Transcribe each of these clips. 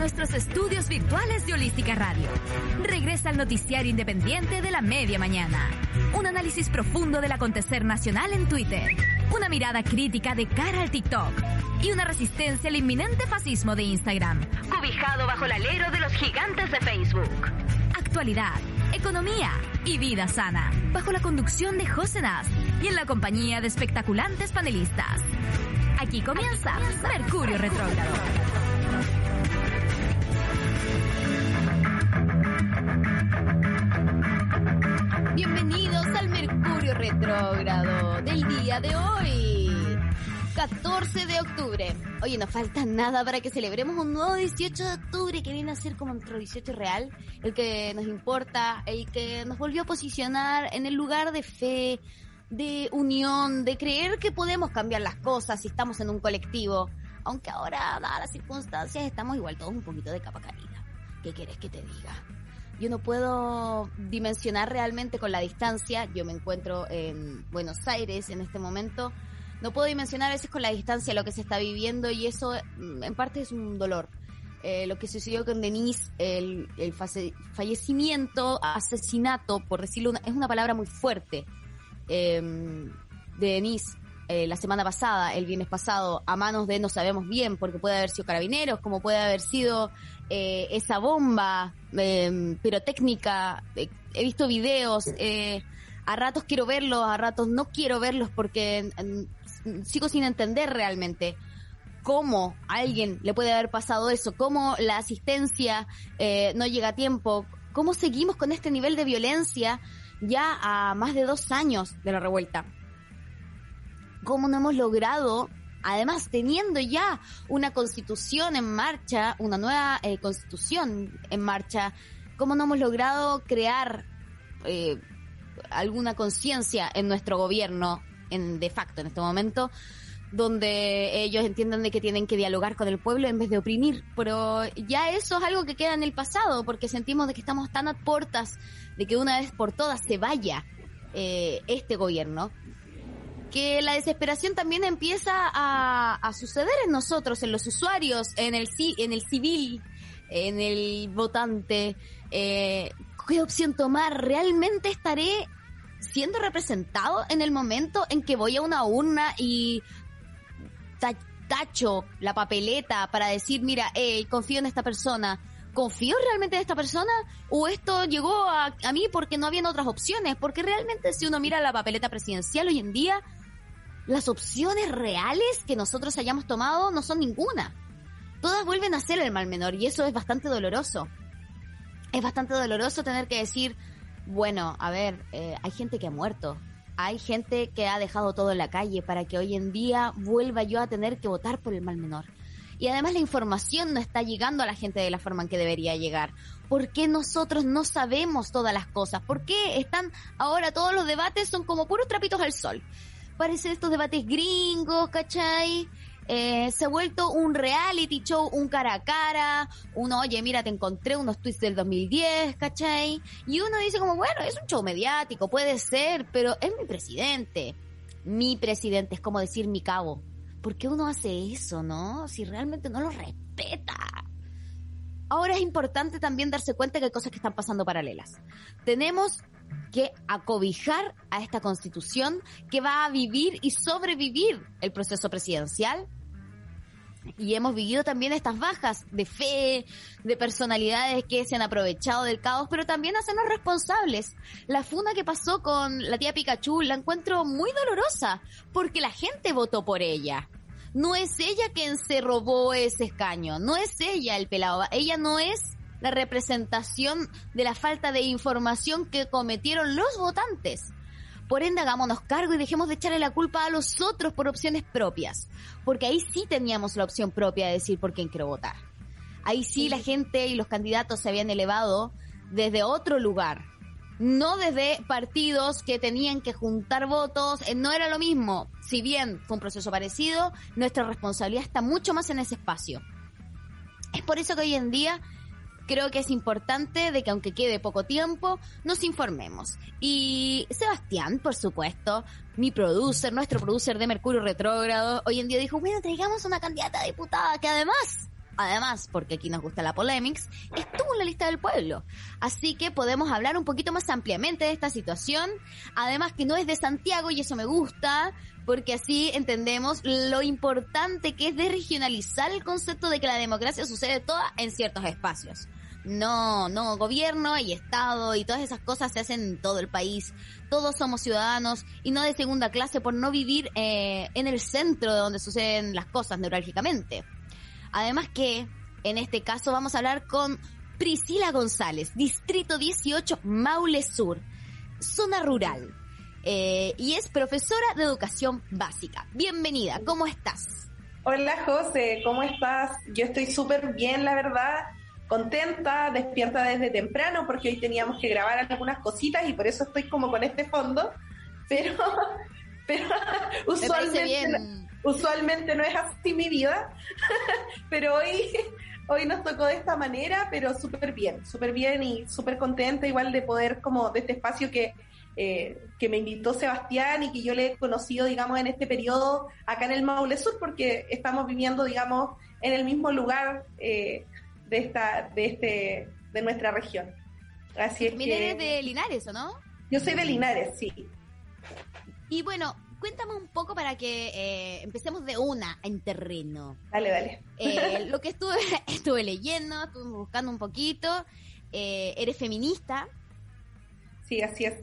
nuestros estudios virtuales de Holística Radio. Regresa al noticiario independiente de la media mañana. Un análisis profundo del acontecer nacional en Twitter. Una mirada crítica de cara al TikTok. Y una resistencia al inminente fascismo de Instagram. Cobijado bajo el alero de los gigantes de Facebook. Actualidad, economía y vida sana. Bajo la conducción de José Nas y en la compañía de espectaculantes panelistas. Aquí comienza Mercurio Retrógrado. Retrógrado del día de hoy, 14 de octubre. Oye, no falta nada para que celebremos un nuevo 18 de octubre que viene a ser como nuestro 18 real, el que nos importa, el que nos volvió a posicionar en el lugar de fe, de unión, de creer que podemos cambiar las cosas si estamos en un colectivo. Aunque ahora, dadas las circunstancias, estamos igual todos un poquito de capa caída. ¿Qué quieres que te diga? Yo no puedo dimensionar realmente con la distancia. Yo me encuentro en Buenos Aires en este momento. No puedo dimensionar a veces con la distancia lo que se está viviendo y eso mm, en parte es un dolor. Eh, lo que sucedió con Denise, el, el fallecimiento, asesinato, por decirlo, es una palabra muy fuerte, eh, de Denise eh, la semana pasada, el viernes pasado, a manos de no sabemos bien, porque puede haber sido carabineros, como puede haber sido eh, esa bomba eh, pirotécnica. He visto videos, eh, a ratos quiero verlos, a ratos no quiero verlos porque sigo sin entender realmente cómo a alguien le puede haber pasado eso, cómo la asistencia eh, no llega a tiempo, cómo seguimos con este nivel de violencia ya a más de dos años de la revuelta. Cómo no hemos logrado, además teniendo ya una constitución en marcha, una nueva eh, constitución en marcha, cómo no hemos logrado crear eh, alguna conciencia en nuestro gobierno, en de facto en este momento, donde ellos entiendan de que tienen que dialogar con el pueblo en vez de oprimir. Pero ya eso es algo que queda en el pasado, porque sentimos de que estamos tan a puertas de que una vez por todas se vaya eh, este gobierno, que la desesperación también empieza a, suceder en nosotros, en los usuarios, en el, en el civil, en el votante. Eh, ¿Qué opción tomar? ¿Realmente estaré siendo representado en el momento en que voy a una urna y tacho la papeleta para decir, mira, hey, confío en esta persona? ¿Confío realmente en esta persona? ¿O esto llegó a, a mí porque no habían otras opciones? Porque realmente si uno mira la papeleta presidencial hoy en día, las opciones reales que nosotros hayamos tomado no son ninguna. Todas vuelven a ser el mal menor y eso es bastante doloroso. Es bastante doloroso tener que decir, bueno, a ver, eh, hay gente que ha muerto, hay gente que ha dejado todo en la calle para que hoy en día vuelva yo a tener que votar por el mal menor. Y además la información no está llegando a la gente de la forma en que debería llegar. ¿Por qué nosotros no sabemos todas las cosas? ¿Por qué están ahora todos los debates son como puros trapitos al sol? Parecen estos debates gringos, ¿cachai? Eh, se ha vuelto un reality show, un cara a cara, uno, oye, mira, te encontré unos tweets del 2010, ¿cachai? Y uno dice como, bueno, es un show mediático, puede ser, pero es mi presidente. Mi presidente, es como decir mi cabo. ¿Por qué uno hace eso, no? Si realmente no lo respeta. Ahora es importante también darse cuenta que hay cosas que están pasando paralelas. Tenemos que acobijar a esta constitución que va a vivir y sobrevivir el proceso presidencial. Y hemos vivido también estas bajas de fe, de personalidades que se han aprovechado del caos, pero también hacernos responsables. La funa que pasó con la tía Pikachu la encuentro muy dolorosa, porque la gente votó por ella. No es ella quien se robó ese escaño, no es ella el pelado, ella no es la representación de la falta de información que cometieron los votantes. Por ende, hagámonos cargo y dejemos de echarle la culpa a los otros por opciones propias. Porque ahí sí teníamos la opción propia de decir por quién quiero votar. Ahí sí la gente y los candidatos se habían elevado desde otro lugar. No desde partidos que tenían que juntar votos. Eh, no era lo mismo. Si bien fue un proceso parecido, nuestra responsabilidad está mucho más en ese espacio. Es por eso que hoy en día creo que es importante de que aunque quede poco tiempo, nos informemos. Y Sebastián, por supuesto, mi producer, nuestro producer de Mercurio Retrógrado, hoy en día dijo, bueno, traigamos una candidata a diputada que además además, porque aquí nos gusta la polemics, estuvo en la lista del pueblo. Así que podemos hablar un poquito más ampliamente de esta situación. Además que no es de Santiago y eso me gusta, porque así entendemos lo importante que es de regionalizar el concepto de que la democracia sucede toda en ciertos espacios. No, no, gobierno y Estado y todas esas cosas se hacen en todo el país. Todos somos ciudadanos y no de segunda clase por no vivir eh, en el centro de donde suceden las cosas neurálgicamente. Además que, en este caso, vamos a hablar con Priscila González, Distrito 18, Maule Sur, zona rural. Eh, y es profesora de educación básica. Bienvenida, ¿cómo estás? Hola José, ¿cómo estás? Yo estoy súper bien, la verdad contenta, despierta desde temprano porque hoy teníamos que grabar algunas cositas y por eso estoy como con este fondo, pero, pero usualmente, usualmente no es así mi vida, pero hoy, hoy nos tocó de esta manera, pero súper bien, súper bien y súper contenta igual de poder como de este espacio que, eh, que me invitó Sebastián y que yo le he conocido, digamos, en este periodo acá en el Maule Sur, porque estamos viviendo, digamos, en el mismo lugar eh, de esta, de este, de nuestra región. Así es que... de Linares, ¿o no? Yo soy de Linares, sí. Y bueno, cuéntame un poco para que eh, empecemos de una en terreno. Dale, dale. Eh, lo que estuve, estuve leyendo, estuve buscando un poquito. Eh, eres feminista. Sí, así es.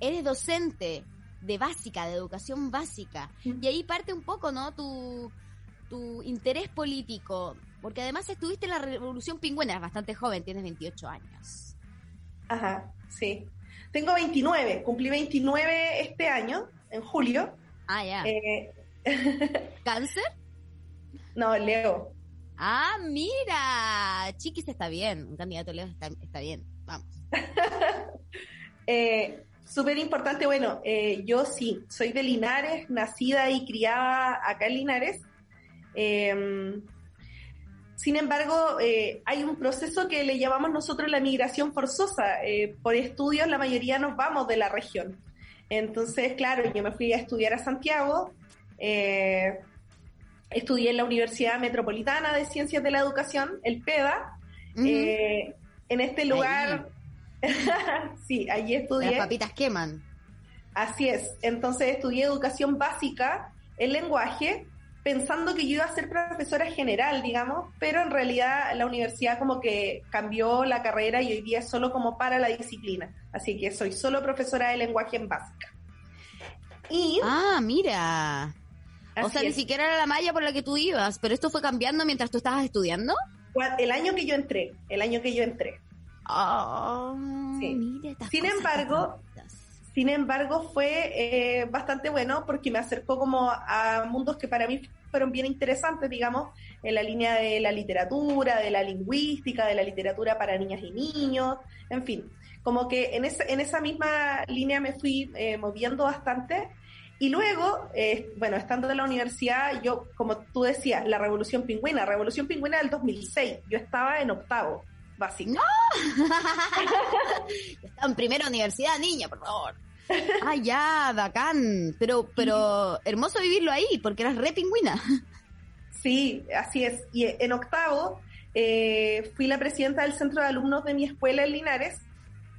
Eres docente de básica, de educación básica. Y ahí parte un poco, ¿no? Tu, tu interés político. Porque además estuviste en la Revolución Pingüina, eres bastante joven, tienes 28 años. Ajá, sí. Tengo 29, cumplí 29 este año, en julio. Ah, ya. Eh, ¿Cáncer? No, Leo. Ah, mira. Chiquis está bien, un candidato Leo está, bien. Vamos. eh, Súper importante, bueno, eh, yo sí, soy de Linares, nacida y criada acá en Linares. Eh, sin embargo, eh, hay un proceso que le llamamos nosotros la migración forzosa. Eh, por estudios, la mayoría nos vamos de la región. Entonces, claro, yo me fui a estudiar a Santiago. Eh, estudié en la Universidad Metropolitana de Ciencias de la Educación, el PEDA. en este lugar, sí, allí estudié. Las papitas queman. Así es. Entonces estudié educación básica, el lenguaje, pensando que yo iba a ser profesora general, digamos, pero en realidad la universidad como que cambió la carrera y hoy día es solo como para la disciplina. Así que soy solo profesora de lenguaje en básica. Y, ah, mira. O sea, ni siquiera era la malla por la que tú ibas, pero esto fue cambiando mientras tú estabas estudiando. El año que yo entré, el año que yo entré. Oh, Sin embargo, sin embargo, fue eh, bastante bueno porque me acercó como a mundos que para mí fueron bien interesantes, digamos, en la línea de la literatura, de la lingüística, de la literatura para niñas y niños, en fin, como que en, esa, en esa misma línea me fui eh, moviendo bastante. Y luego, eh, bueno, estando en la universidad, yo, como tú decías, la Revolución Pingüina, Revolución Pingüina del 2006, yo estaba en octavo, básico. ¡No! estaba en primera universidad, niña, por favor. Ah, ya, bacán. Pero, pero hermoso vivirlo ahí, porque eras re pingüina. Sí, así es. Y en octavo eh, fui la presidenta del centro de alumnos de mi escuela en Linares.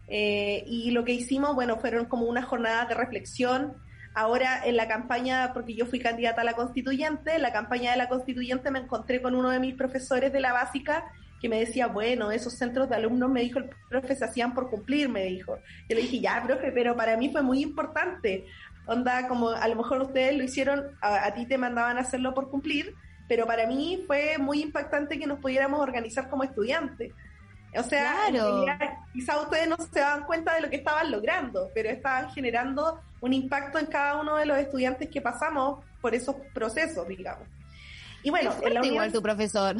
Eh, y lo que hicimos, bueno, fueron como una jornada de reflexión. Ahora en la campaña, porque yo fui candidata a la constituyente, en la campaña de la constituyente me encontré con uno de mis profesores de la básica que me decía, bueno, esos centros de alumnos, me dijo el profe, se hacían por cumplir, me dijo. Yo le dije, ya, profe, pero para mí fue muy importante. Onda, como a lo mejor ustedes lo hicieron, a, ti te mandaban a hacerlo por cumplir, pero para mí fue muy impactante que nos pudiéramos organizar como estudiantes. O sea, quizá ustedes no se daban cuenta de lo que estaban logrando, pero estaban generando un impacto en cada uno de los estudiantes que pasamos por esos procesos, digamos. Y bueno, igual tu profesor.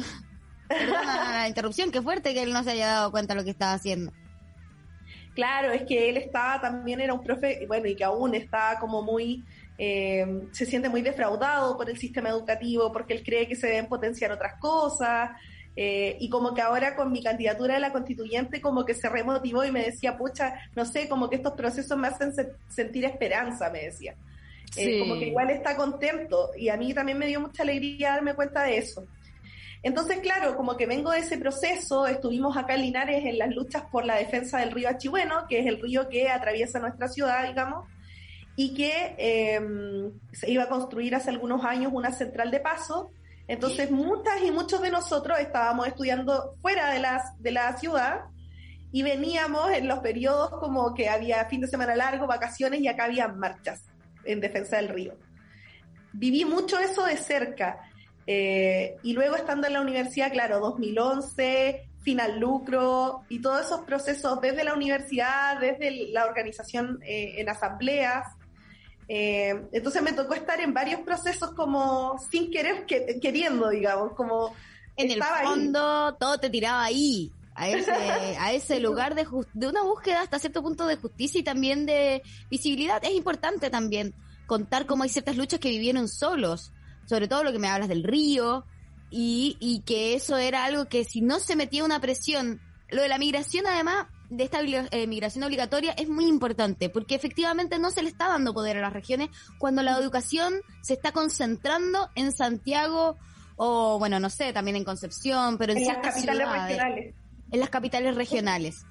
Perdona la interrupción, qué fuerte que él no se haya dado cuenta de lo que estaba haciendo. Claro, es que él estaba también, era un profe, bueno, y que aún está como muy, eh, se siente muy defraudado por el sistema educativo porque él cree que se deben potenciar otras cosas. Eh, y como que ahora con mi candidatura de la constituyente como que se remotivó y me decía, pucha, no sé, como que estos procesos me hacen sentir esperanza, me decía. Eh, como que igual está contento y a mí también me dio mucha alegría darme cuenta de eso. Entonces, claro, como que vengo de ese proceso, estuvimos acá en Linares en las luchas por la defensa del río Achihueno, que es el río que atraviesa nuestra ciudad, digamos, y que em, se iba a construir hace algunos años una central de paso. Entonces, muchas y muchos de nosotros estábamos estudiando fuera de, las, de la ciudad y veníamos en los periodos como que había fin de semana largo, vacaciones y acá había marchas en defensa del río. Viví mucho eso de cerca eh, y luego estando en la universidad, claro, 2011, final lucro y todos esos procesos desde la universidad, desde la organización eh, en asambleas. Eh, entonces me tocó estar en varios procesos como sin querer, queriendo, digamos, como... En el fondo todo te tiraba ahí, a ese, a ese lugar de, de una búsqueda hasta cierto punto de justicia y también de visibilidad. Es importante también contar cómo hay ciertas luchas que vivieron solos sobre todo lo que me hablas del río, y, y que eso era algo que si no se metía una presión, lo de la migración además, de esta eh, migración obligatoria es muy importante, porque efectivamente no se le está dando poder a las regiones cuando la educación se está concentrando en Santiago o, bueno, no sé, también en Concepción, pero en, ciertas capitales regionales. En las capitales regionales.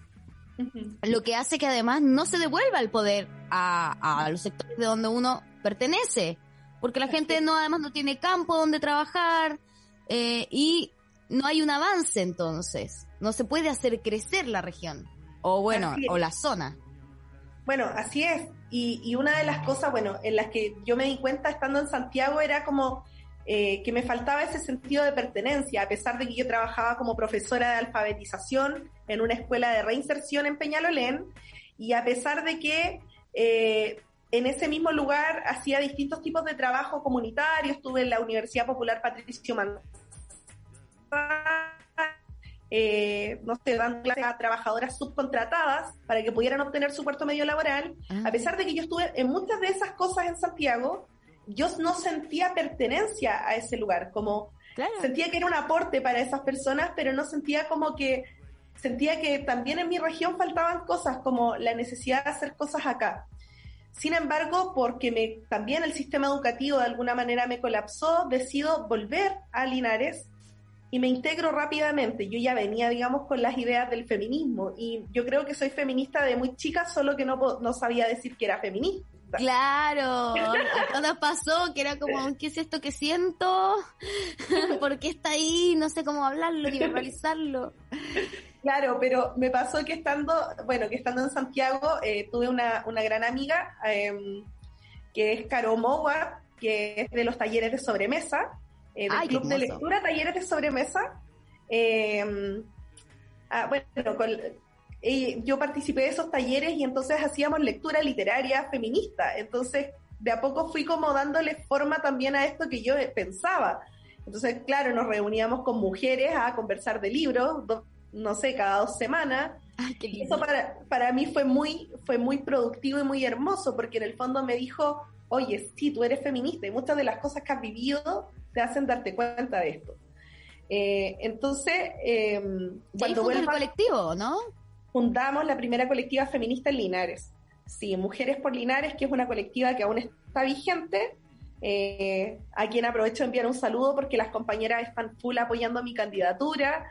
Lo que hace que además no se devuelva el poder a, a los sectores de donde uno pertenece porque la gente no además no tiene campo donde trabajar eh, y no hay un avance entonces, no se puede hacer crecer la región o bueno, o la zona. Bueno, así es. Y, una de las cosas, bueno, en las que yo me di cuenta estando en Santiago era como eh, que me faltaba ese sentido de pertenencia, a pesar de que yo trabajaba como profesora de alfabetización en una escuela de reinserción en Peñalolén, y a pesar de que eh, en ese mismo lugar hacía distintos tipos de trabajo comunitario, estuve en la Universidad Popular Patricio Manzano, eh, no sé, dando clases a trabajadoras subcontratadas para que pudieran obtener su puerto medio laboral. Ah. A pesar de que yo estuve en muchas de esas cosas en Santiago, yo no sentía pertenencia a ese lugar, como sentía que era un aporte para esas personas, pero no sentía como que, sentía que también en mi región faltaban cosas, como la necesidad de hacer cosas acá. Sin embargo, porque me, también el sistema educativo de alguna manera me colapsó, decido volver a Linares y me integro rápidamente. Yo ya venía, digamos, con las ideas del feminismo y yo creo que soy feminista de muy chica, solo que no, no sabía decir que era feminista. Claro, a pasó que era como, ¿qué es esto que siento? ¿Por qué está ahí? No sé cómo hablarlo ni verbalizarlo. Claro, pero me pasó que estando, bueno, que estando en Santiago, eh, tuve una, una, gran amiga, em, que es Caro Mowa, que es de los talleres de sobremesa, eh, del club de lectura, talleres de sobremesa. Em, ah, bueno, yo participé de esos talleres y entonces hacíamos lectura literaria feminista. Entonces, de a poco fui como dándole forma también a esto que yo pensaba. Entonces, claro, nos reuníamos con mujeres a conversar de libros, no sé, cada dos semanas. Eso para, para mí fue muy, fue muy productivo y muy hermoso, porque en el fondo me dijo, oye, sí, tú eres feminista y muchas de las cosas que has vivido te hacen darte cuenta de esto. Eh, entonces, eh, cuando el colectivo, ¿no? Fundamos la primera colectiva feminista en Linares. Sí, Mujeres por Linares, que es una colectiva que aún está vigente, eh, a quien aprovecho de enviar un saludo porque las compañeras están full apoyando mi candidatura.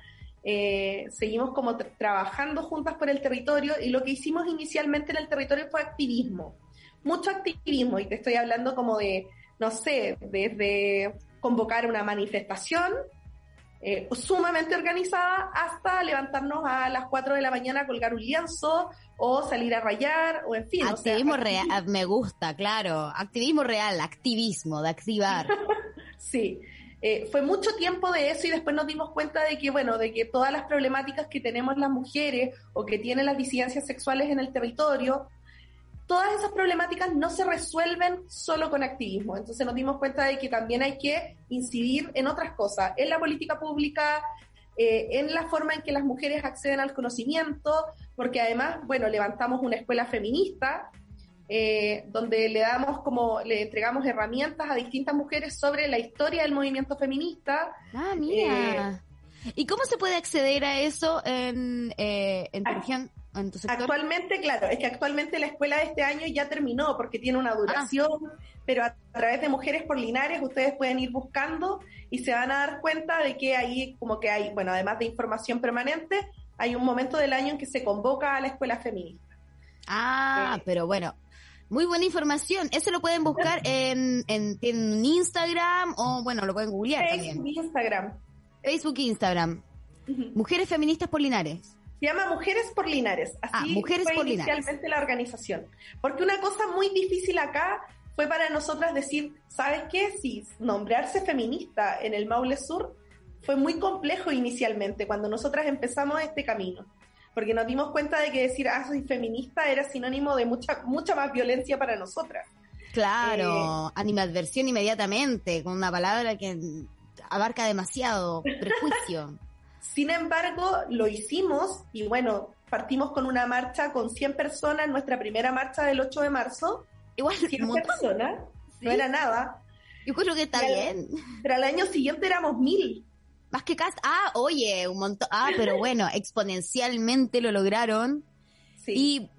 Eh, seguimos como trabajando juntas por el territorio y lo que hicimos inicialmente en el territorio fue activismo, mucho activismo y te estoy hablando como de, no sé, desde convocar una manifestación eh, sumamente organizada hasta levantarnos a las 4 de la mañana a colgar un lienzo o salir a rayar o en fin. Activismo real, me gusta, claro, activismo real, activismo, de activar. sí. Eh, fue mucho tiempo de eso y después nos dimos cuenta de que, bueno, de que todas las problemáticas que tenemos las mujeres o que tienen las disidencias sexuales en el territorio, todas esas problemáticas no se resuelven solo con activismo. Entonces nos dimos cuenta de que también hay que incidir en otras cosas, en la política pública, eh, en la forma en que las mujeres acceden al conocimiento, porque además, bueno, levantamos una escuela feminista eh, donde le damos como, le entregamos herramientas a distintas mujeres sobre la historia del movimiento feminista. Ah, mira. Eh, ¿Y cómo se puede acceder a eso en, eh, en tu región? en tu sector? Actualmente, claro, es que actualmente la escuela de este año ya terminó porque tiene una duración, pero a través de Mujeres por Linares ustedes pueden ir buscando y se van a dar cuenta de que ahí como que hay, bueno, además de información permanente, hay un momento del año en que se convoca a la escuela feminista. Ah, pero bueno, muy buena información. Eso lo pueden buscar en, en, en Instagram o, bueno, lo pueden googlear Facebook, también. Instagram. Facebook e Instagram. Mujeres Feministas por Linares. Se llama Mujeres por Linares. Así Ah, Mujeres fue por Linares. inicialmente la organización. Porque una cosa muy difícil acá fue para nosotras decir, ¿sabes qué? Si nombrarse feminista en el Maule Sur fue muy complejo inicialmente cuando nosotras empezamos este camino. Porque nos dimos cuenta de que decir, ah, soy feminista era sinónimo de mucha, mucha más violencia para nosotras. Claro, Eh, animadversión inmediatamente, con una palabra que abarca demasiado prejuicio. Sin embargo, lo hicimos y bueno, partimos con una marcha con 100 personas, nuestra primera marcha del 8 de marzo. Igual, 100 un montón. personas, Sí. no era nada. Yo creo que está bien. Pero al año siguiente éramos mil. Más que cast. Ah, oye, un montón. Ah, pero bueno, exponencialmente lo lograron. Sí. Y,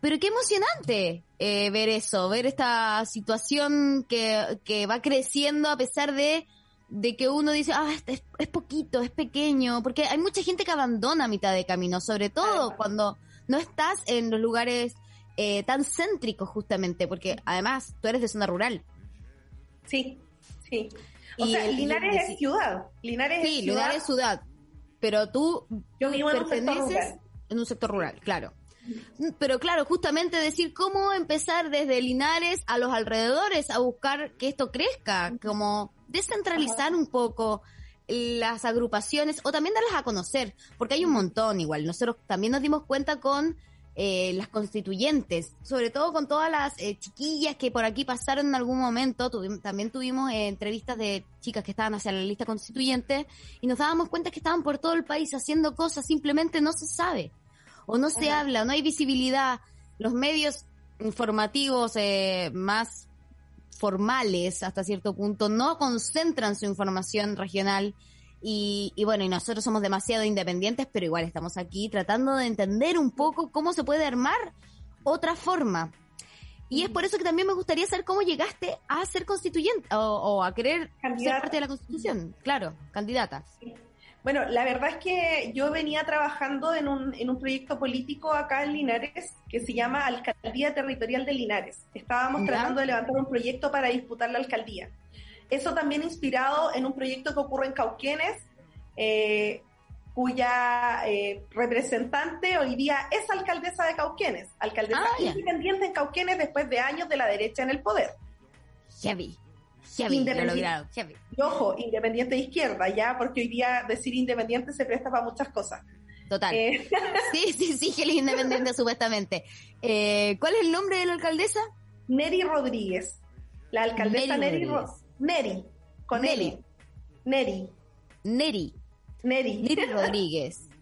pero qué emocionante eh, ver eso, ver esta situación que, que va creciendo a pesar de, de que uno dice, ah, es, es poquito, es pequeño, porque hay mucha gente que abandona a mitad de camino, sobre todo cuando no estás en los lugares eh, tan céntricos justamente, porque además tú eres de zona rural. Sí, sí. O Y sea, el- Linares y- es ciudad. Linares Sí, es ciudad. Linares es ciudad, pero tú Yo vivo en un sector perteneces en un sector rural, claro. Pero claro, justamente decir cómo empezar desde Linares a los alrededores a buscar que esto crezca, como descentralizar un poco las agrupaciones o también darlas a conocer, porque hay un montón igual. Nosotros también nos dimos cuenta con eh, las constituyentes, sobre todo con todas las eh, chiquillas que por aquí pasaron en algún momento. Tuvim- también tuvimos eh, entrevistas de chicas que estaban hacia la lista constituyente y nos dábamos cuenta que estaban por todo el país haciendo cosas, simplemente no se sabe o no se Ajá. habla, no hay visibilidad. Los medios informativos eh, más formales hasta cierto punto no concentran su información regional y, y bueno, y nosotros somos demasiado independientes, pero igual estamos aquí tratando de entender un poco cómo se puede armar otra forma. Y es por eso que también me gustaría saber cómo llegaste a ser constituyente o, o a querer ser parte de la constitución. Claro, candidata. Bueno, la verdad es que yo venía trabajando en un, en un proyecto político acá en Linares que se llama Alcaldía Territorial de Linares. Estábamos Ya. tratando de levantar un proyecto para disputar la alcaldía. Eso también inspirado en un proyecto que ocurre en Cauquenes, eh, cuya eh, representante hoy día es alcaldesa de Cauquenes, alcaldesa Ah, independiente en Cauquenes después de años de la derecha en el poder. Heavy. Heavy, lo Independiente. Heavy. Y ojo, independiente de izquierda, ya, porque hoy día decir independiente se presta para muchas cosas. Total. Eh, Sí, sí, sí, que es independiente supuestamente. Eh, ¿Cuál es el nombre de la alcaldesa? Neri Rodríguez. La alcaldesa Neri Neri Ro-. Neri. Con Neri. Neri. Neri. Neri. Neri Rodríguez.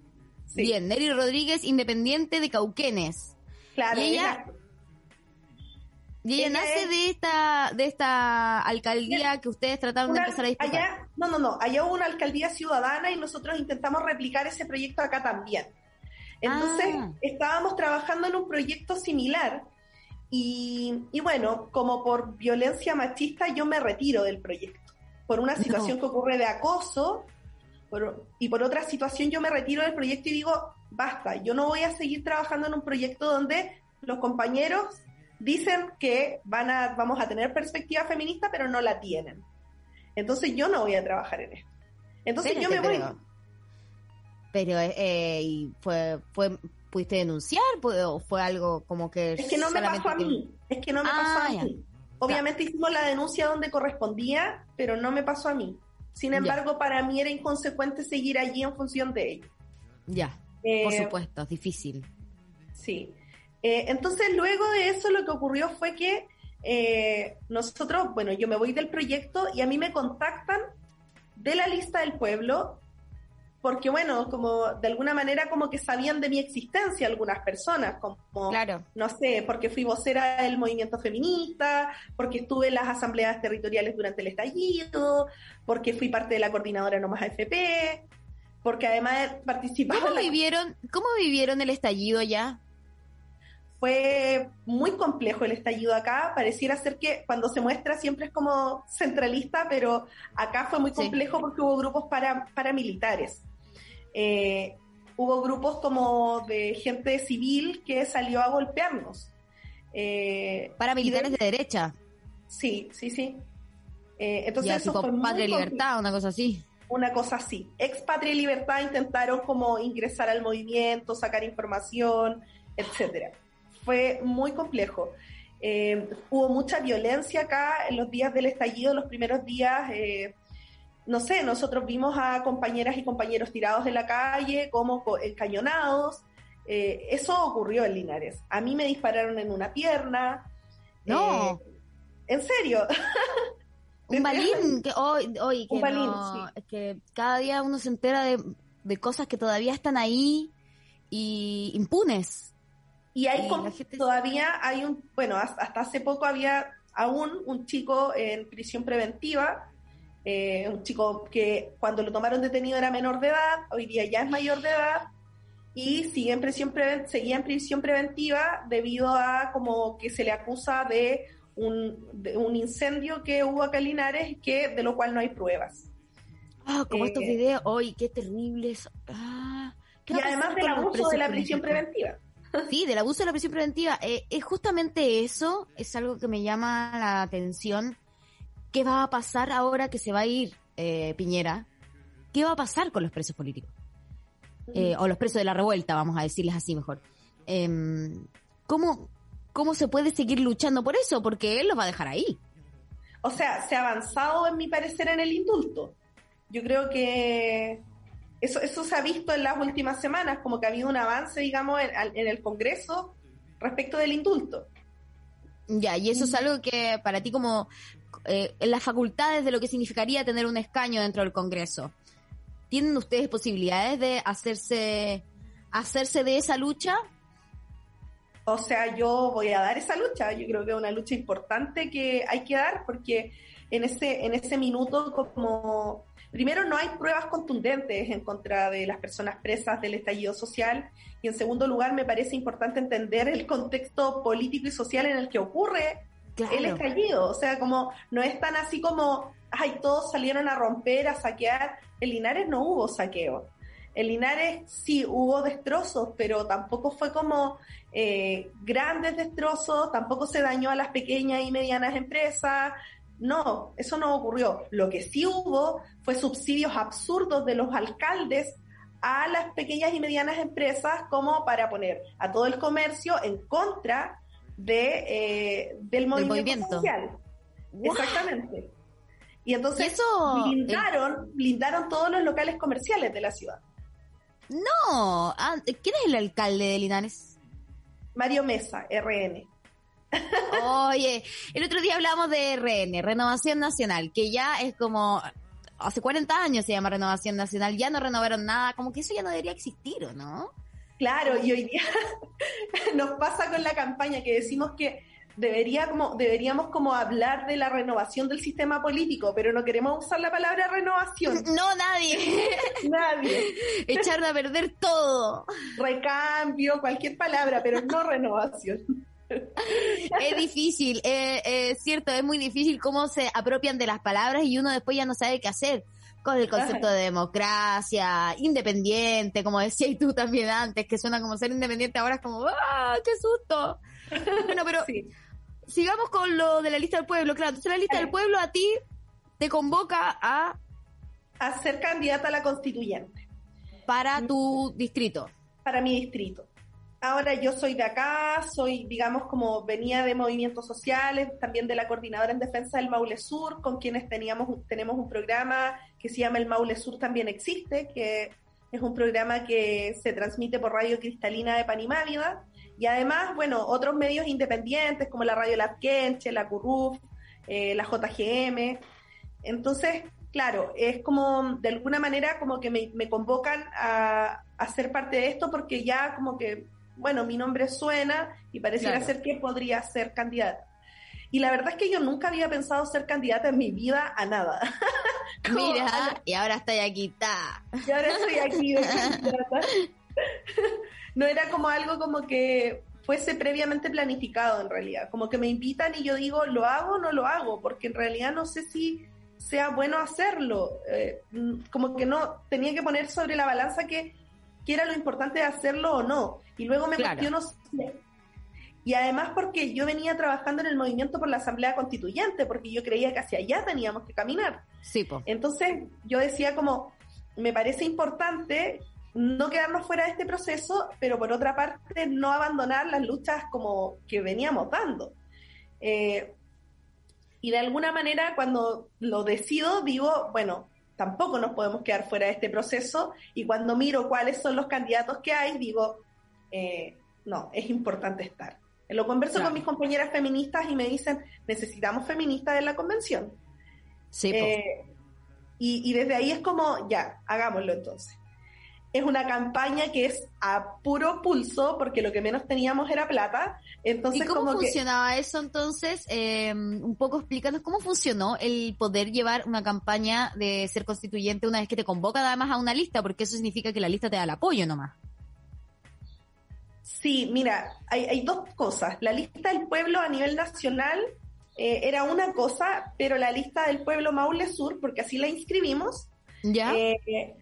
Sí, Bien, Neri Rodríguez, independiente de Cauquenes. Claro, y ella- ella- Y ella, Ella nace es- de esta, de esta alcaldía que ustedes trataron de una- empezar a disputar. allá, no, no, no. Allá hubo una alcaldía ciudadana y nosotros intentamos replicar ese proyecto acá también. Entonces, Ah. estábamos trabajando en un proyecto similar y, y bueno, como por violencia machista, yo me retiro del proyecto. Por una No. situación que ocurre de acoso por- y por otra situación yo me retiro del proyecto y digo, basta, yo no voy a seguir trabajando en un proyecto donde los compañeros dicen que van a, vamos a tener perspectiva feminista, pero no la tienen. Entonces yo no voy a trabajar en esto. Entonces yo me voy. pero- Pero, eh, ¿y fue, fue, ¿pudiste denunciar? ¿Fue- ¿O fue algo como que... Es que no me pasó a mí. Es que no me Ah, pasó a ya. mí. Obviamente hicimos la denuncia donde correspondía, pero no me pasó a mí. Sin Ya. embargo, para mí era inconsecuente seguir allí en función de ello. Ya, Eh, por supuesto, es difícil. Sí. Eh, entonces, luego de eso, lo que ocurrió fue que eh, nosotros, bueno, yo me voy del proyecto y a mí me contactan de la lista del pueblo, porque, bueno, como de alguna manera como que sabían de mi existencia algunas personas, como, Claro. no sé, porque fui vocera del movimiento feminista, porque estuve en las asambleas territoriales durante el estallido, porque fui parte de la coordinadora No Más AFP, porque además he participado ¿Cómo en la vivieron, ¿Cómo vivieron el estallido ya? fue muy complejo el estallido acá. Pareciera ser que cuando se muestra siempre es como centralista, pero acá fue muy complejo porque hubo grupos para, paramilitares. Eh, hubo grupos como de gente civil que salió a golpearnos. Eh, paramilitares de, derecha. Sí, sí, sí. Eh, entonces eso fue Padre Libertad, una cosa así una cosa así. Ex Patria y Libertad intentaron como ingresar al movimiento, sacar información, etcétera. Fue muy complejo. Eh, hubo mucha violencia acá en los días del estallido, los primeros días. Eh, no sé, nosotros vimos a compañeras y compañeros tirados de la calle, como encañonados. Eh, eso ocurrió en Linares. A mí me dispararon en una pierna. No. en serio. Un balín, que hoy, hoy que, que cada día uno se entera de, cosas que todavía están ahí y impunes. Y hay todavía hay un, bueno, hasta hace poco había aún un chico en prisión preventiva, eh, un chico que cuando lo tomaron detenido era menor de edad, hoy día ya es mayor de edad y sigue en prisión seguía en prisión preventiva debido a como que se le acusa de un, un incendio que hubo acá en Linares, que, de lo cual no hay pruebas. Ah, como estos eh, videos, ¡ay, qué terribles! Ah, y además del abuso de la prisión preventiva. Sí, del abuso de la prisión preventiva. Eh, es justamente eso, es algo que me llama la atención. ¿Qué va a pasar ahora que se va a ir eh, Piñera? ¿Qué va a pasar con los presos políticos? o los presos de la revuelta, vamos a decirles así mejor. Em, ¿Cómo, ¿cómo se puede seguir luchando por eso? Porque él los va a dejar ahí. O sea, se ha avanzado, en mi parecer, en el indulto. Yo creo que eso, eso se ha visto en las últimas semanas, como que ha habido un avance, digamos, en, el Congreso respecto del indulto. Ya, y eso es algo que para ti como eh, en las facultades de lo que significaría tener un escaño dentro del Congreso, ¿tienen ustedes posibilidades de hacerse, hacerse de esa lucha? O sea, yo voy a dar esa lucha. Yo creo que es una lucha importante que hay que dar porque en ese, en ese minuto como primero no hay pruebas contundentes en contra de las personas presas del estallido social y en segundo lugar me parece importante entender el contexto político y social en el que ocurre el estallido. O sea, como no es tan así como, ay, todos salieron a romper, a saquear. En Linares no hubo saqueo. En Linares sí hubo destrozos, pero tampoco fue como eh, grandes destrozos, tampoco se dañó a las pequeñas y medianas empresas. No, eso no ocurrió. Lo que sí hubo fue subsidios absurdos de los alcaldes a las pequeñas y medianas empresas como para poner a todo el comercio en contra de, eh, del movimiento, social. Exactamente. Y entonces eso, blindaron, blindaron todos los locales comerciales de la ciudad. No, ah, ¿quién es el alcalde de Linares? Mario Mesa, RN. Oye, el otro día hablamos de RN, Renovación Nacional, que ya es como, hace 40 años se llama Renovación Nacional, ya no renovaron nada, como que eso ya no debería existir, ¿o no? Claro, y hoy día nos pasa con la campaña que decimos que debería como, deberíamos como hablar de la renovación del sistema político, pero no queremos usar la palabra renovación. No, nadie. nadie. Echar a perder todo. Recambio, cualquier palabra, pero no renovación. Es difícil, eh, es cierto, es muy difícil cómo se apropian de las palabras y uno después ya no sabe qué hacer con el concepto de democracia, independiente, como decías tú también antes, que suena como ser independiente, ahora es como, ¡ah, qué susto! Bueno, pero sigamos con lo de la lista del pueblo. Claro, entonces la lista del pueblo a ti te convoca a... A ser candidata a la constituyente. Para tu distrito. Para mi distrito. Ahora yo soy de acá, soy, digamos, como venía de movimientos sociales, también de la coordinadora en defensa del Maule Sur, con quienes teníamos, tenemos un programa que se llama El Maule Sur también existe, que es un programa que se transmite por Radio Cristalina de Panimávida y además, bueno, otros medios independientes como la Radio La Quenche, la CURUF, eh, la JGM. Entonces, claro, es como, de alguna manera, como que me, convocan a, a, ser parte de esto porque ya como que, bueno, mi nombre suena y pareciera ser que podría ser candidata. Y la verdad es que yo nunca había pensado ser candidata en mi vida a nada. Mira, y ahora estoy aquí, está. Y ahora estoy aquí de candidata. no era como algo como que, fuese previamente planificado en realidad. Como que me invitan y yo digo, ¿lo hago o no lo hago? Porque en realidad no sé si sea bueno hacerlo. Eh, mm, como que no, tenía que poner sobre la balanza que, que era lo importante de hacerlo o no. Y luego me cuestiono y además porque yo venía trabajando en el movimiento por la Asamblea Constituyente, porque yo creía que hacia allá teníamos que caminar. Sí, po. Entonces yo decía como, me parece importante no quedarnos fuera de este proceso, pero por otra parte no abandonar las luchas como que veníamos dando. Eh, y de alguna manera cuando lo decido digo, bueno, tampoco nos podemos quedar fuera de este proceso y cuando miro cuáles son los candidatos que hay, digo, eh, no, es importante estar. Lo converso con mis compañeras feministas y me dicen, necesitamos feministas en la convención. Sí. Eh, y, y desde ahí es como, ya, hagámoslo entonces es una campaña que es a puro pulso, porque lo que menos teníamos era plata. Entonces, ¿Y cómo funcionaba eso entonces? Em, un poco explícanos cómo funcionó el poder llevar una campaña de ser constituyente una vez que te convoca además a una lista, porque eso significa que la lista te da el apoyo nomás. Sí, mira, hay, dos cosas. La lista del pueblo a nivel nacional eh, era una cosa, pero la lista del pueblo Maule Sur, porque así la inscribimos, ¿Ya? Eh,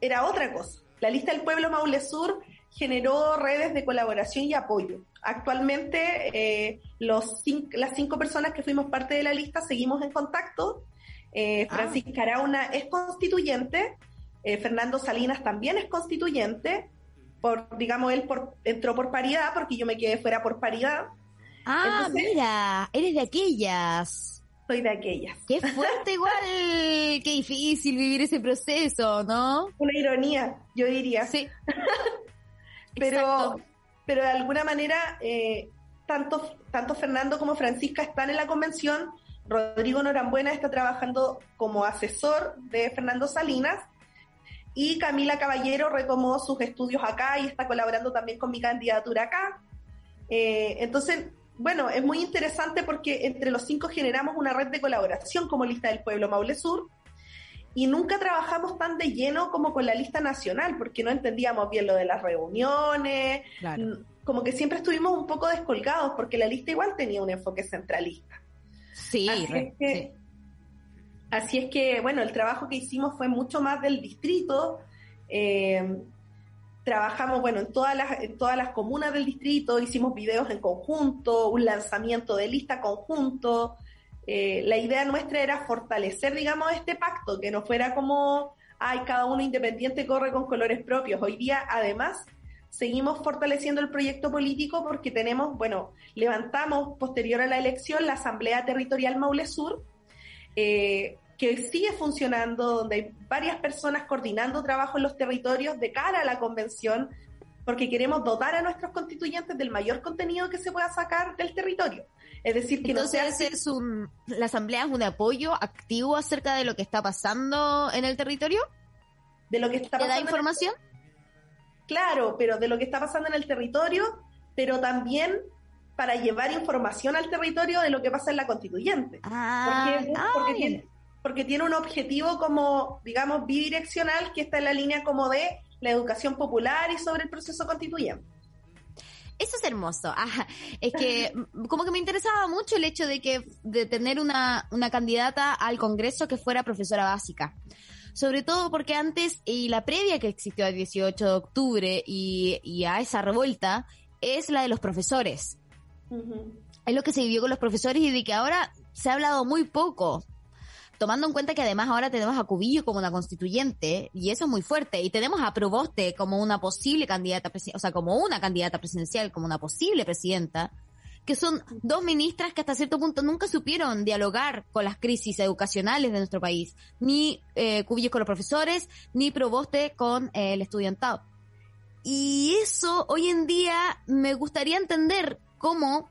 era otra cosa. La lista del pueblo Maule Sur generó redes de colaboración y apoyo. Actualmente, eh, los las cinco personas que fuimos parte de la lista seguimos en contacto. Eh, ah. Francisca Arauna es constituyente, eh, Fernando Salinas también es constituyente, por, digamos, él por, entró por paridad, porque yo me quedé fuera por paridad. Ah, mira, eres de aquellas soy de aquellas. Qué fuerte igual, qué difícil vivir ese proceso, ¿no? Una ironía, yo diría. Sí. pero, pero de alguna manera, eh, tanto, tanto Fernando como Francisca están en la convención. Rodrigo Norambuena está trabajando como asesor de Fernando Salinas y Camila Caballero retomó sus estudios acá y está colaborando también con mi candidatura acá. Eh, entonces, bueno, es muy interesante porque entre los cinco generamos una red de colaboración como Lista del Pueblo Maule Sur y nunca trabajamos tan de lleno como con la lista nacional porque no entendíamos bien lo de las reuniones, como que siempre estuvimos un poco descolgados porque la lista igual tenía un enfoque centralista. Sí, así, es que, así es que, bueno, el trabajo que hicimos fue mucho más del distrito. Eh, trabajamos, bueno, en todas las, en todas las comunas del distrito, hicimos videos en conjunto, un lanzamiento de lista conjunto. Eh, la idea nuestra era fortalecer, digamos, este pacto, que no fuera como, ay, cada uno independiente corre con colores propios. Hoy día, además, seguimos fortaleciendo el proyecto político porque tenemos, bueno, levantamos posterior a la elección la Asamblea Territorial Maule Sur, eh, que sigue funcionando, donde hay varias personas coordinando trabajo en los territorios de cara a la convención, porque queremos dotar a nuestros constituyentes del mayor contenido que se pueda sacar del territorio. Es decir, que no sea... Es un, ¿La Asamblea es un apoyo activo acerca de lo que está pasando en el territorio? De lo que está pasando. ¿Te da información? Claro, pero de lo que está pasando en el territorio, pero también para llevar información al territorio de lo que pasa en la constituyente. Ah, porque, tiene, porque tiene un objetivo como, digamos, bidireccional que está en la línea como de la educación popular y sobre el proceso constituyente. Eso es hermoso. Ah, es que como que me interesaba mucho el hecho de que de tener una, una candidata al Congreso que fuera profesora básica. Sobre todo porque antes y la previa que existió el 18 de octubre y, y a esa revuelta es la de los profesores. Es lo que se vivió con los profesores y de que ahora se ha hablado muy poco tomando en cuenta que además ahora tenemos a Cubillo como una constituyente, y eso es muy fuerte, y tenemos a Proboste como una posible candidata, o sea, como una candidata presidencial, como una posible presidenta, que son dos ministras que hasta cierto punto nunca supieron dialogar con las crisis educacionales de nuestro país, ni eh, Cubillo con los profesores, ni Proboste con eh, el estudiantado. Y eso hoy en día me gustaría entender cómo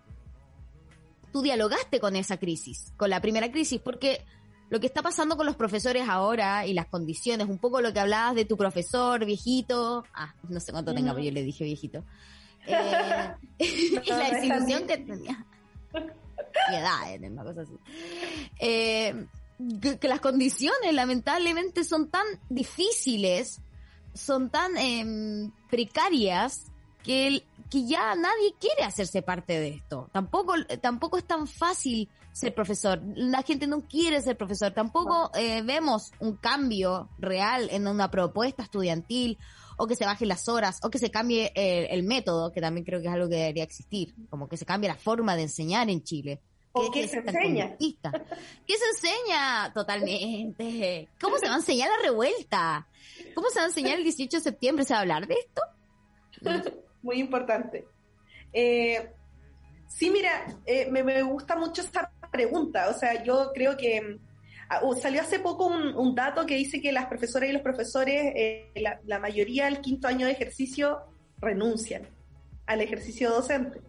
tú dialogaste con esa crisis, con la primera crisis, porque lo que está pasando con los profesores ahora y las condiciones, un poco lo que hablabas de tu profesor viejito, ah, no sé cuánto tenga, pero yo le dije viejito, eh, la desilusión que tenía, mi edad, eh, una cosa así, eh, que, las condiciones lamentablemente son tan difíciles, son tan em, precarias, que, que ya nadie quiere hacerse parte de esto. Tampoco, tampoco es tan fácil ser profesor. La gente no quiere ser profesor. Tampoco eh, vemos un cambio real en una propuesta estudiantil o que se bajen las horas o que se cambie el, el método, que también creo que es algo que debería existir, como que se cambie la forma de enseñar en Chile. ¿O qué se enseña? ¿Qué se enseña? Totalmente. ¿Cómo se va a enseñar la revuelta? ¿Cómo se va a enseñar el 18 de septiembre? ¿Se va a hablar de esto? Muy importante. Eh, sí, mira, eh, me, gusta mucho esta pregunta. O sea, yo creo que ah, uh, salió hace poco un, dato que dice que las profesoras y los profesores, eh, la, mayoría del quinto año de ejercicio renuncian al ejercicio docente.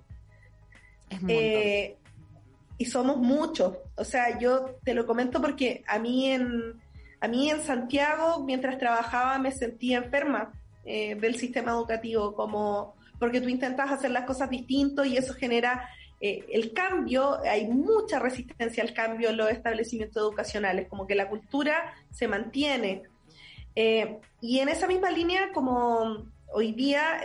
Es muy y somos muchos. O sea, yo te lo comento porque a mí en, a mí en Santiago, mientras trabajaba, me sentía enferma eh, del sistema educativo, como porque tú intentas hacer las cosas distintos y eso genera eh, el cambio, hay mucha resistencia al cambio en los establecimientos educacionales, como que la cultura se mantiene. Eh, y en esa misma línea, como hoy día,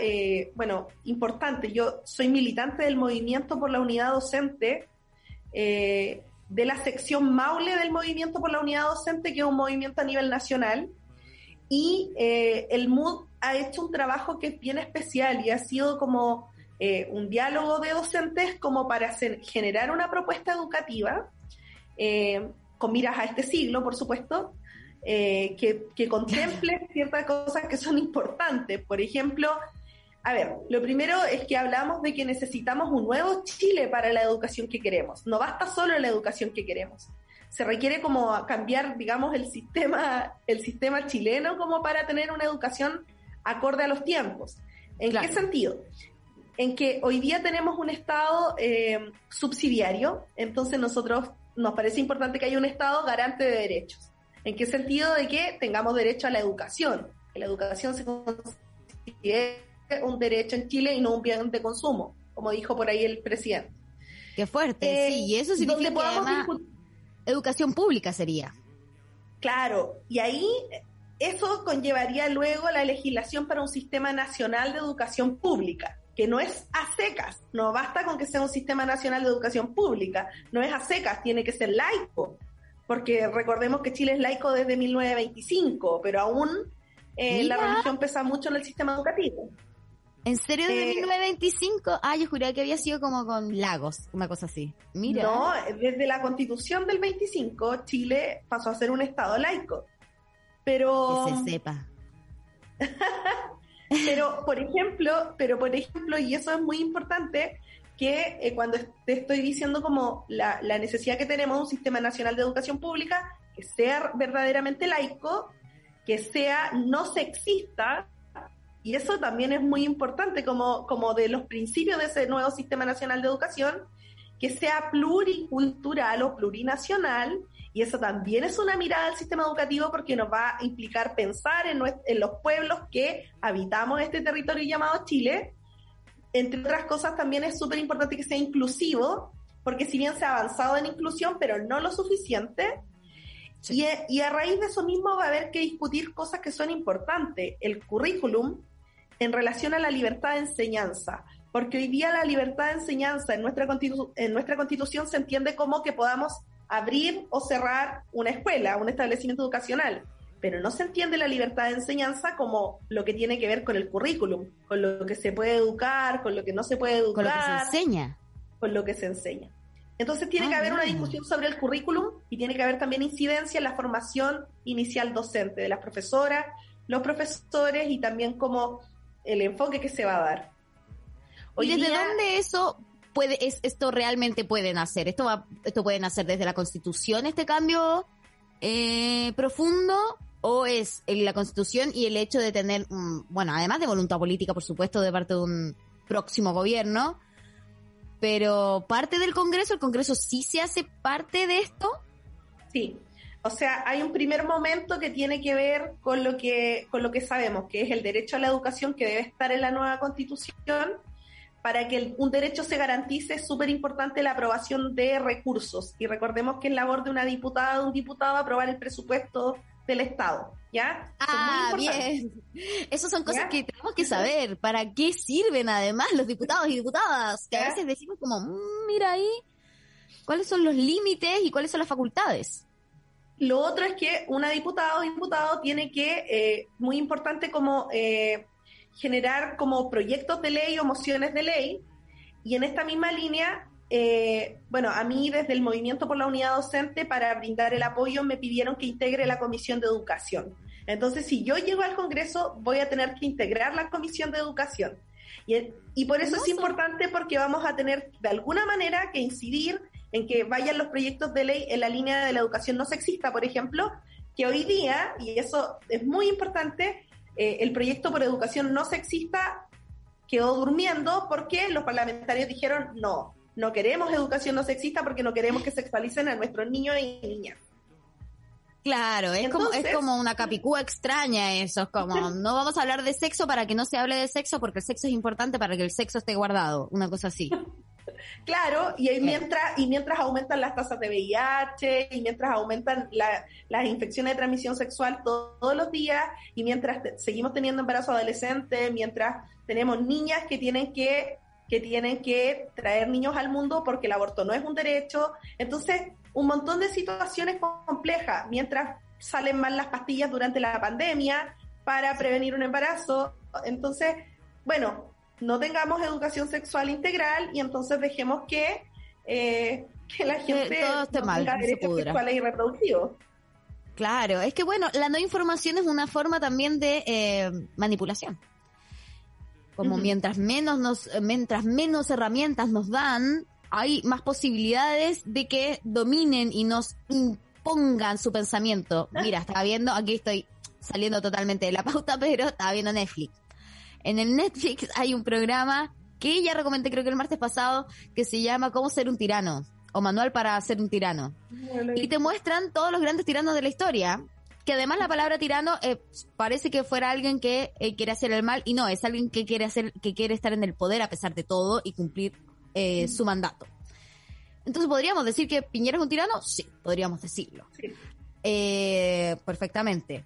bueno, importante, yo soy militante del movimiento por la unidad docente, eh, de la sección Maule del Movimiento por la Unidad Docente, que es un movimiento a nivel nacional. Y eh, el MUD ha hecho un trabajo que es bien especial y ha sido como eh, un diálogo de docentes como para hacer, generar una propuesta educativa, con miras a este siglo, por supuesto, que, que contemple ciertas cosas que son importantes. Por ejemplo, a ver, lo primero es que hablamos de que necesitamos un nuevo Chile para la educación que queremos. No basta solo la educación que queremos. Se requiere como cambiar, digamos, el sistema, el sistema chileno como para tener una educación acorde a los tiempos. ¿En qué sentido? En que hoy día tenemos un Estado eh, subsidiario, entonces nosotros nos parece importante que haya un Estado garante de derechos. ¿En qué sentido? De que tengamos derecho a la educación, que la educación se considere un derecho en Chile y no un bien de consumo, como dijo por ahí el presidente. Qué fuerte, sí, y eso significa que además educación pública sería. Claro, y ahí eso conllevaría luego la legislación para un sistema nacional de educación pública, que no es a secas, no basta con que sea un sistema nacional de educación pública, no es a secas, tiene que ser laico, porque recordemos que Chile es laico desde 1925, pero aún eh, la religión pesa mucho en el sistema educativo. ¿En serio de 1925? Eh, ah, yo juraba que había sido como con Lagos, una cosa así. Mira. No, desde la constitución del 25, Chile pasó a ser un estado laico. Pero. Que se sepa. pero, por ejemplo, pero por ejemplo, y eso es muy importante, que eh, cuando te estoy diciendo como la, la necesidad que tenemos de un sistema nacional de educación pública que sea verdaderamente laico, que sea no sexista, y eso también es muy importante como, como de los principios de ese nuevo Sistema Nacional de Educación, que sea pluricultural o plurinacional, y eso también es una mirada al sistema educativo porque nos va a implicar pensar en, en los pueblos que habitamos este territorio llamado Chile. Entre otras cosas, también es súper importante que sea inclusivo, porque si bien se ha avanzado en inclusión, pero no lo suficiente, y, y, a raíz de eso mismo va a haber que discutir cosas que son importantes. El currículum en relación a la libertad de enseñanza, porque hoy día la libertad de enseñanza en nuestra, en nuestra constitución se entiende como que podamos abrir o cerrar una escuela, un establecimiento educacional, pero no se entiende la libertad de enseñanza como lo que tiene que ver con el currículum, con lo que se puede educar, con lo que no se puede educar. Con lo que se enseña. Con lo que se enseña. Entonces tiene que ah, haber una discusión sobre el currículum y tiene que haber también incidencia en la formación inicial docente de las profesoras, los profesores y también como el enfoque que se va a dar. ¿Y desde dónde eso puede, es, esto realmente puede nacer? ¿Esto, ¿Esto puede nacer desde la Constitución, este cambio eh, profundo? ¿O es la Constitución y el hecho de tener, bueno, además de voluntad política, por supuesto, de parte de un próximo gobierno, pero parte del Congreso, el Congreso sí se hace parte de esto? Sí, o sea, hay un primer momento que tiene que ver con lo que, con lo que sabemos, que es el derecho a la educación que debe estar en la nueva constitución. Para que un derecho se garantice es súper importante la aprobación de recursos. Y recordemos que es labor de una diputada, de un diputado, aprobar el presupuesto del Estado. ¿Ya? Ah, bien. Esas son cosas que tenemos que saber. ¿Para qué sirven además los diputados y diputadas? Que a veces decimos como, mm, mira ahí, ¿cuáles son los límites y cuáles son las facultades? Lo otro es que una diputada o diputado tiene que, eh, muy importante como eh, generar como proyectos de ley o mociones de ley, y en esta misma línea, eh, bueno, a mí desde el Movimiento por la Unidad Docente, para brindar el apoyo, me pidieron que integre la Comisión de Educación. Entonces, si yo llego al Congreso, voy a tener que integrar la Comisión de Educación. Y, y por eso es importante porque vamos a tener de alguna manera que incidir en que vayan los proyectos de ley en la línea de la educación no sexista, por ejemplo, que hoy día, y eso es muy importante, eh, el proyecto por educación no sexista quedó durmiendo porque los parlamentarios dijeron no, no queremos educación no sexista porque no queremos que sexualicen a nuestros niños y niñas. Claro, es como es como una capicúa extraña eso, es como no vamos a hablar de sexo para que no se hable de sexo porque el sexo es importante para que el sexo esté guardado, una cosa así. Claro, y mientras, y mientras aumentan las tasas de VIH, y mientras aumentan las infecciones de transmisión sexual todos los días, y mientras seguimos teniendo embarazo adolescente, mientras tenemos niñas que tienen que, que tienen que traer niños al mundo porque el aborto no es un derecho. Entonces, un montón de situaciones complejas, mientras salen mal las pastillas durante la pandemia para prevenir un embarazo. Entonces, bueno, no tengamos educación sexual integral y entonces dejemos que, eh, que la gente todo esté mal, tenga derechos sexuales y reproductivos. Claro, es que bueno, la no información es una forma también de eh, manipulación. Como mientras menos nos, mientras menos herramientas nos dan, hay más posibilidades de que dominen y nos impongan su pensamiento. Mira, estaba viendo, aquí estoy saliendo totalmente de la pauta, pero estaba viendo Netflix. En el Netflix hay un programa que ya recomendé creo que el martes pasado que se llama Cómo ser un tirano o Manual para ser un tirano. Y te muestran todos los grandes tiranos de la historia. Que además la palabra tirano eh, parece que fuera alguien que eh, quiere hacer el mal y no, es alguien que quiere hacer, que quiere estar en el poder a pesar de todo y cumplir eh, su mandato. Entonces, ¿podríamos decir que Piñera es un tirano? Sí, podríamos decirlo. perfectamente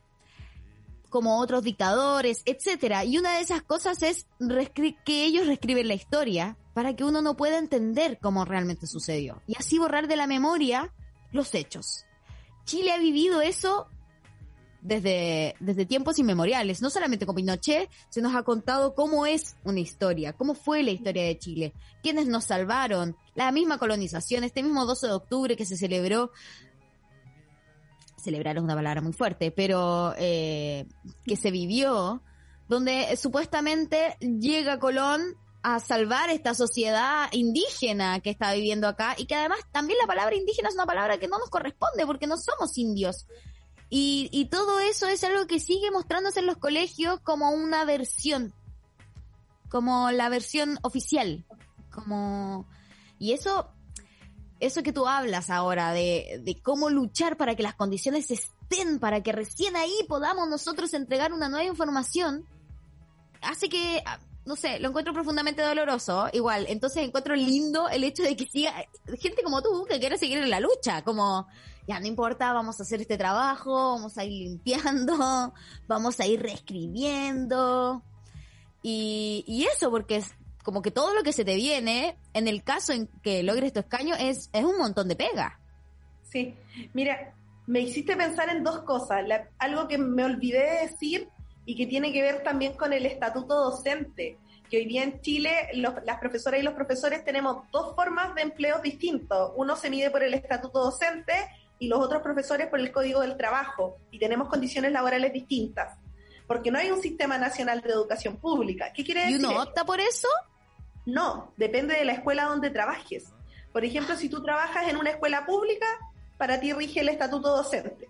como otros dictadores, etcétera. Y una de esas cosas es que ellos reescriben la historia para que uno no pueda entender cómo realmente sucedió y así borrar de la memoria los hechos. Chile ha vivido eso desde, desde tiempos inmemoriales, no solamente con Pinochet, se nos ha contado cómo es una historia, cómo fue la historia de Chile, quiénes nos salvaron, la misma colonización, este mismo 12 de octubre que se celebró celebrar es una palabra muy fuerte, pero eh, que se vivió, donde supuestamente llega Colón a salvar esta sociedad indígena que está viviendo acá y que además también la palabra indígena es una palabra que no nos corresponde porque no somos indios. Y, y todo eso es algo que sigue mostrándose en los colegios como una versión, como la versión oficial, como... Y eso eso que tú hablas ahora de, de cómo luchar para que las condiciones estén, para que recién ahí podamos nosotros entregar una nueva información, hace que, ah, no sé, lo encuentro profundamente doloroso, igual. Entonces encuentro lindo el hecho de que siga gente como tú que quiere seguir en la lucha, como, ya no importa, vamos a hacer este trabajo, vamos a ir limpiando, vamos a ir reescribiendo. Y, y eso, porque como que todo lo que se te viene, en el caso en que logres tu escaño, es, es un montón de pega. Sí, mira, me hiciste pensar en dos cosas. algo que me olvidé de decir y que tiene que ver también con el estatuto docente, que hoy día en Chile las profesoras y los profesores tenemos dos formas de empleo distintos. Uno se mide por el estatuto docente y los otros profesores por el código del trabajo y tenemos condiciones laborales distintas porque no hay un sistema nacional de educación pública. ¿Qué quiere decir? ¿Y uno opta por eso? No, depende de la escuela donde trabajes. Por ejemplo, si tú trabajas en una escuela pública, para ti rige el estatuto docente.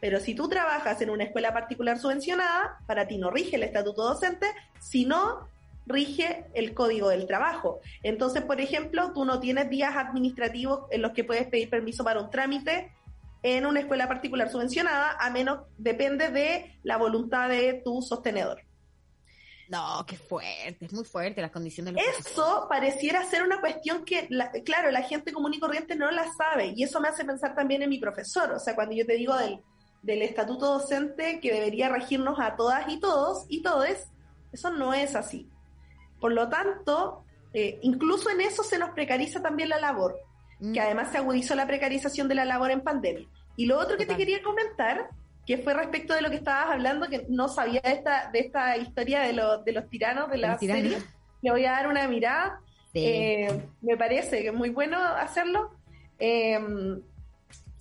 Pero si tú trabajas en una escuela particular subvencionada, para ti no rige el estatuto docente, sino rige el código del trabajo. Entonces, por ejemplo, tú no tienes días administrativos en los que puedes pedir permiso para un trámite en una escuela particular subvencionada, a menos depende de la voluntad de tu sostenedor. No, qué fuerte, es muy fuerte las condiciones. De eso pareciera ser una cuestión que, claro, la gente común y corriente no la sabe y eso me hace pensar también en mi profesor. O sea, cuando yo te digo del, del estatuto docente que debería regirnos a todas y todos y todes, eso no es así. Por lo tanto, eh, incluso en eso se nos precariza también la labor, que mm. además se agudizó la precarización de la labor en pandemia. Y lo otro que te quería comentar, que fue respecto de lo que estabas hablando, que no sabía de esta, de esta historia de, de los tiranos de la serie, le voy a dar una mirada. Eh, me parece que es muy bueno hacerlo. Eh,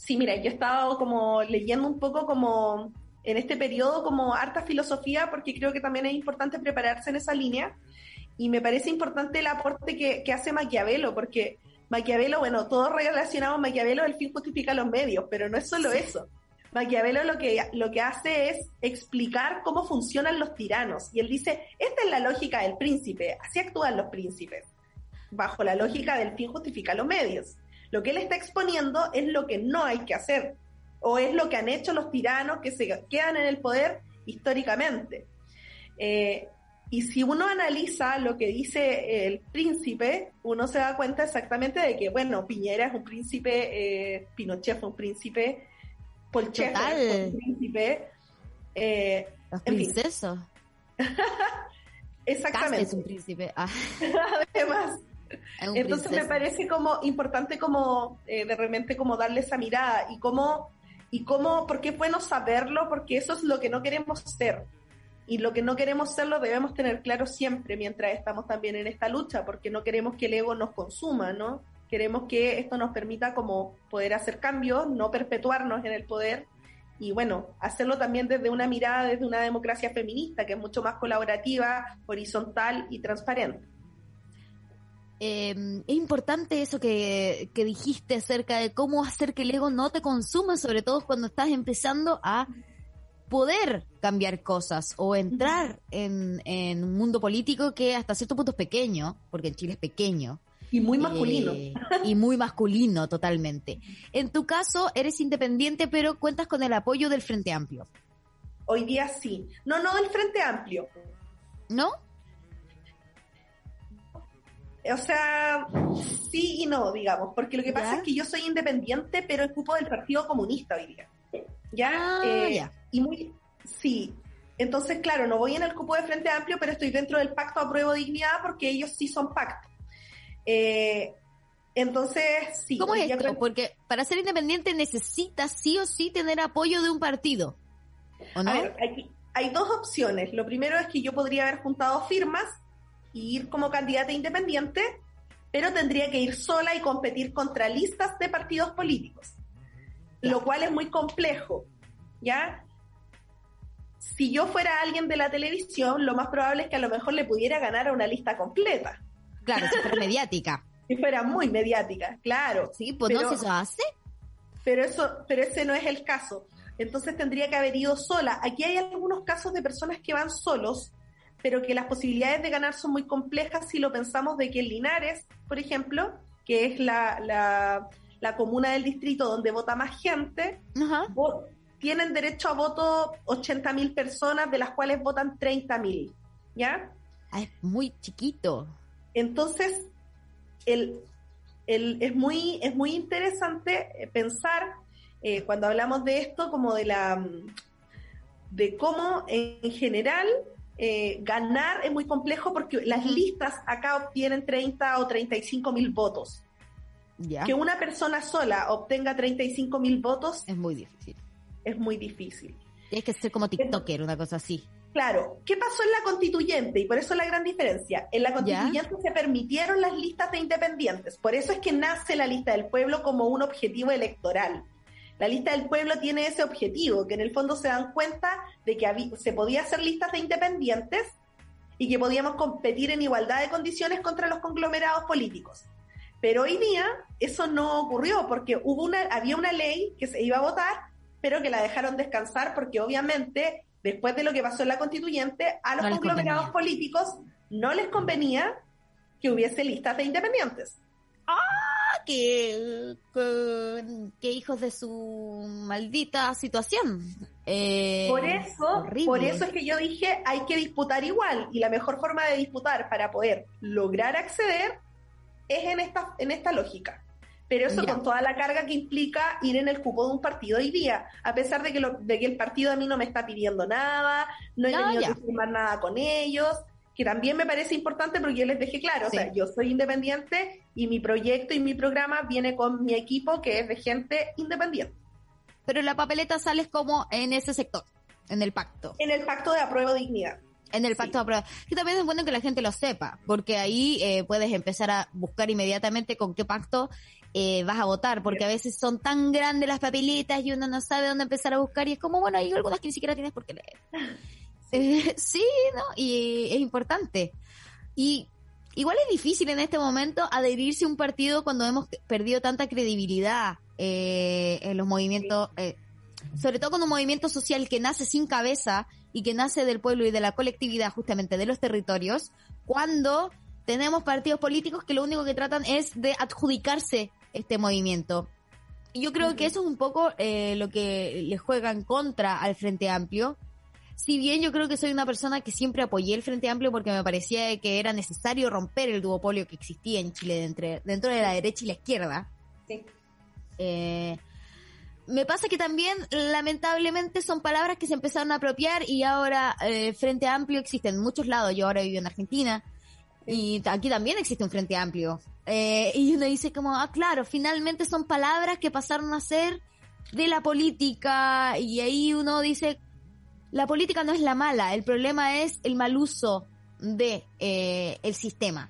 Sí, mira, yo he estado como leyendo un poco como en este periodo como harta filosofía porque creo que también es importante prepararse en esa línea y me parece importante el aporte que, hace Maquiavelo porque Maquiavelo, bueno, todo relacionado a Maquiavelo, el fin justifica los medios, pero no es solo eso. Maquiavelo lo que, lo que hace es explicar cómo funcionan los tiranos. Y él dice, esta es la lógica del príncipe, así actúan los príncipes, bajo la lógica del fin justifica los medios. Lo que él está exponiendo es lo que no hay que hacer, o es lo que han hecho los tiranos que se quedan en el poder históricamente. Eh, y si uno analiza lo que dice el príncipe, uno se da cuenta exactamente de que, bueno, Piñera es un príncipe, eh, Pinochet fue un príncipe, Polchef fue un príncipe. Eh, Los princesos. Exactamente. es un príncipe. Ah. Además. Entonces me parece como importante como eh, de repente como darle esa mirada y cómo, y cómo, porque es bueno saberlo, porque eso es lo que no queremos ser. Y lo que no queremos ser lo debemos tener claro siempre mientras estamos también en esta lucha, porque no queremos que el ego nos consuma, ¿no? Queremos que esto nos permita como poder hacer cambios, no perpetuarnos en el poder y bueno, hacerlo también desde una mirada, desde una democracia feminista, que es mucho más colaborativa, horizontal y transparente. Em, es importante eso que, dijiste acerca de cómo hacer que el ego no te consuma, sobre todo cuando estás empezando a poder cambiar cosas o entrar en, un mundo político que hasta cierto punto es pequeño, porque en Chile es pequeño. Y muy masculino. Eh, y muy masculino, totalmente. En tu caso, eres independiente, pero cuentas con el apoyo del Frente Amplio. Hoy día sí. No, no del Frente Amplio. ¿No? O sea, sí y no, digamos, porque lo que pasa es que yo soy independiente, pero ocupo del Partido Comunista hoy día. ¿Ya? Ah, eh, y muy, sí. Entonces, claro, no voy en el cupo de Frente Amplio, pero estoy dentro del Pacto Apruebo Dignidad porque ellos sí son pacto. Eh, entonces, sí. ¿Cómo es esto? Porque para ser independiente necesitas sí o sí tener apoyo de un partido. ¿O no? A ver, hay dos opciones. Lo primero es que yo podría haber juntado firmas y ir como candidata independiente, pero tendría que ir sola y competir contra listas de partidos políticos, lo cual es muy complejo, ¿ya? Si yo fuera alguien de la televisión, lo más probable es que a lo mejor le pudiera ganar a una lista completa. Claro, fuera mediática. Si fuera muy mediática, claro. Sí, pues no se hace. Pero eso, pero ese no es el caso. Entonces tendría que haber ido sola. Aquí hay algunos casos de personas que van solos pero que las posibilidades de ganar son muy complejas si lo pensamos de que en Linares, por ejemplo, que es la, la, comuna del distrito donde vota más gente, tienen derecho a voto 80.000 personas, de las cuales votan 30.000, ¿ya? Ah, es muy chiquito. Entonces, el, el, es, muy, es muy interesante eh, pensar, eh, cuando hablamos de esto, como de la de cómo en general eh, ganar es muy complejo porque las listas acá obtienen 30 o 35 mil votos. Que una persona sola obtenga 35 mil votos es muy difícil. Es muy difícil. Tienes que ser como TikToker, una cosa así. Claro, ¿qué pasó en la constituyente? Y por eso la gran diferencia. En la constituyente se permitieron las listas de independientes. Por eso es que nace la lista del pueblo como un objetivo electoral. La lista del pueblo tiene ese objetivo, que en el fondo se dan cuenta de que se podía hacer listas de independientes y que podíamos competir en igualdad de condiciones contra los conglomerados políticos. Pero hoy día eso no ocurrió porque hubo una, había una ley que se iba a votar, pero que la dejaron descansar porque obviamente después de lo que pasó en la constituyente, a los conglomerados políticos no les convenía que hubiese listas de independientes. ¡Ah! que, que, hijos de su maldita situación. Eh, por eso, por eso es que yo dije hay que disputar igual y la mejor forma de disputar para poder lograr acceder es en esta, en esta lógica. Pero eso con toda la carga que implica ir en el cupo de un partido hoy día, a pesar de que, lo, de que el partido a mí no me está pidiendo nada, no he tenido que firmar nada con ellos, que también me parece importante porque yo les dejé claro, o sea, yo soy independiente y mi proyecto y mi programa viene con mi equipo que es de gente independiente. Pero la papeleta sales como en ese sector, en el pacto. En el pacto de apruebo dignidad. En el pacto de apruebo. Que también es bueno que la gente lo sepa, porque ahí eh, puedes empezar a buscar inmediatamente con qué pacto eh, vas a votar, porque a veces son tan grandes las papeletas y uno no sabe dónde empezar a buscar y es como, bueno, hay algunas que ni siquiera tienes por qué leer. Eh, sí, ¿no? Y es importante. Y igual es difícil en este momento adherirse a un partido cuando hemos perdido tanta credibilidad eh, en los movimientos, sobre todo con un movimiento social que nace sin cabeza y que nace del pueblo y de la colectividad justamente de los territorios, cuando tenemos partidos políticos que lo único que tratan es de adjudicarse este movimiento. Yo creo que eso es un poco eh, lo que le juega en contra al Frente Amplio. Si bien yo creo que soy una persona que siempre apoyé el Frente Amplio porque me parecía que era necesario romper el duopolio que existía en Chile dentro, dentro de la derecha y la izquierda. Sí. Eh, me pasa que también, lamentablemente, son palabras que se empezaron a apropiar y ahora eh, Frente Amplio existe en muchos lados. Yo ahora vivo en Argentina y aquí también existe un Frente Amplio. Eh, y uno dice como, ah, claro, finalmente son palabras que pasaron a ser de la política y ahí uno dice, la política no es la mala, el problema es el mal uso de eh, el sistema.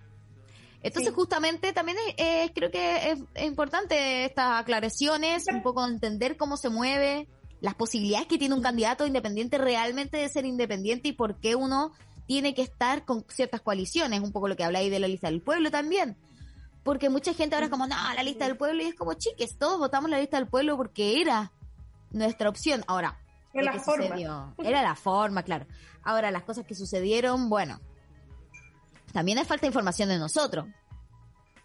Entonces justamente también es, creo que es, importante estas aclaraciones, un poco entender cómo se mueve, las posibilidades que tiene un candidato independiente realmente de ser independiente y por qué uno tiene que estar con ciertas coaliciones, un poco lo que habláis de la lista del pueblo también. Porque mucha gente ahora es como, no, la lista del pueblo, y es como, chiques, todos votamos la lista del pueblo porque era nuestra opción. Ahora, era la forma. era la forma, claro. Ahora, las cosas que sucedieron, bueno, también hay falta de información de nosotros.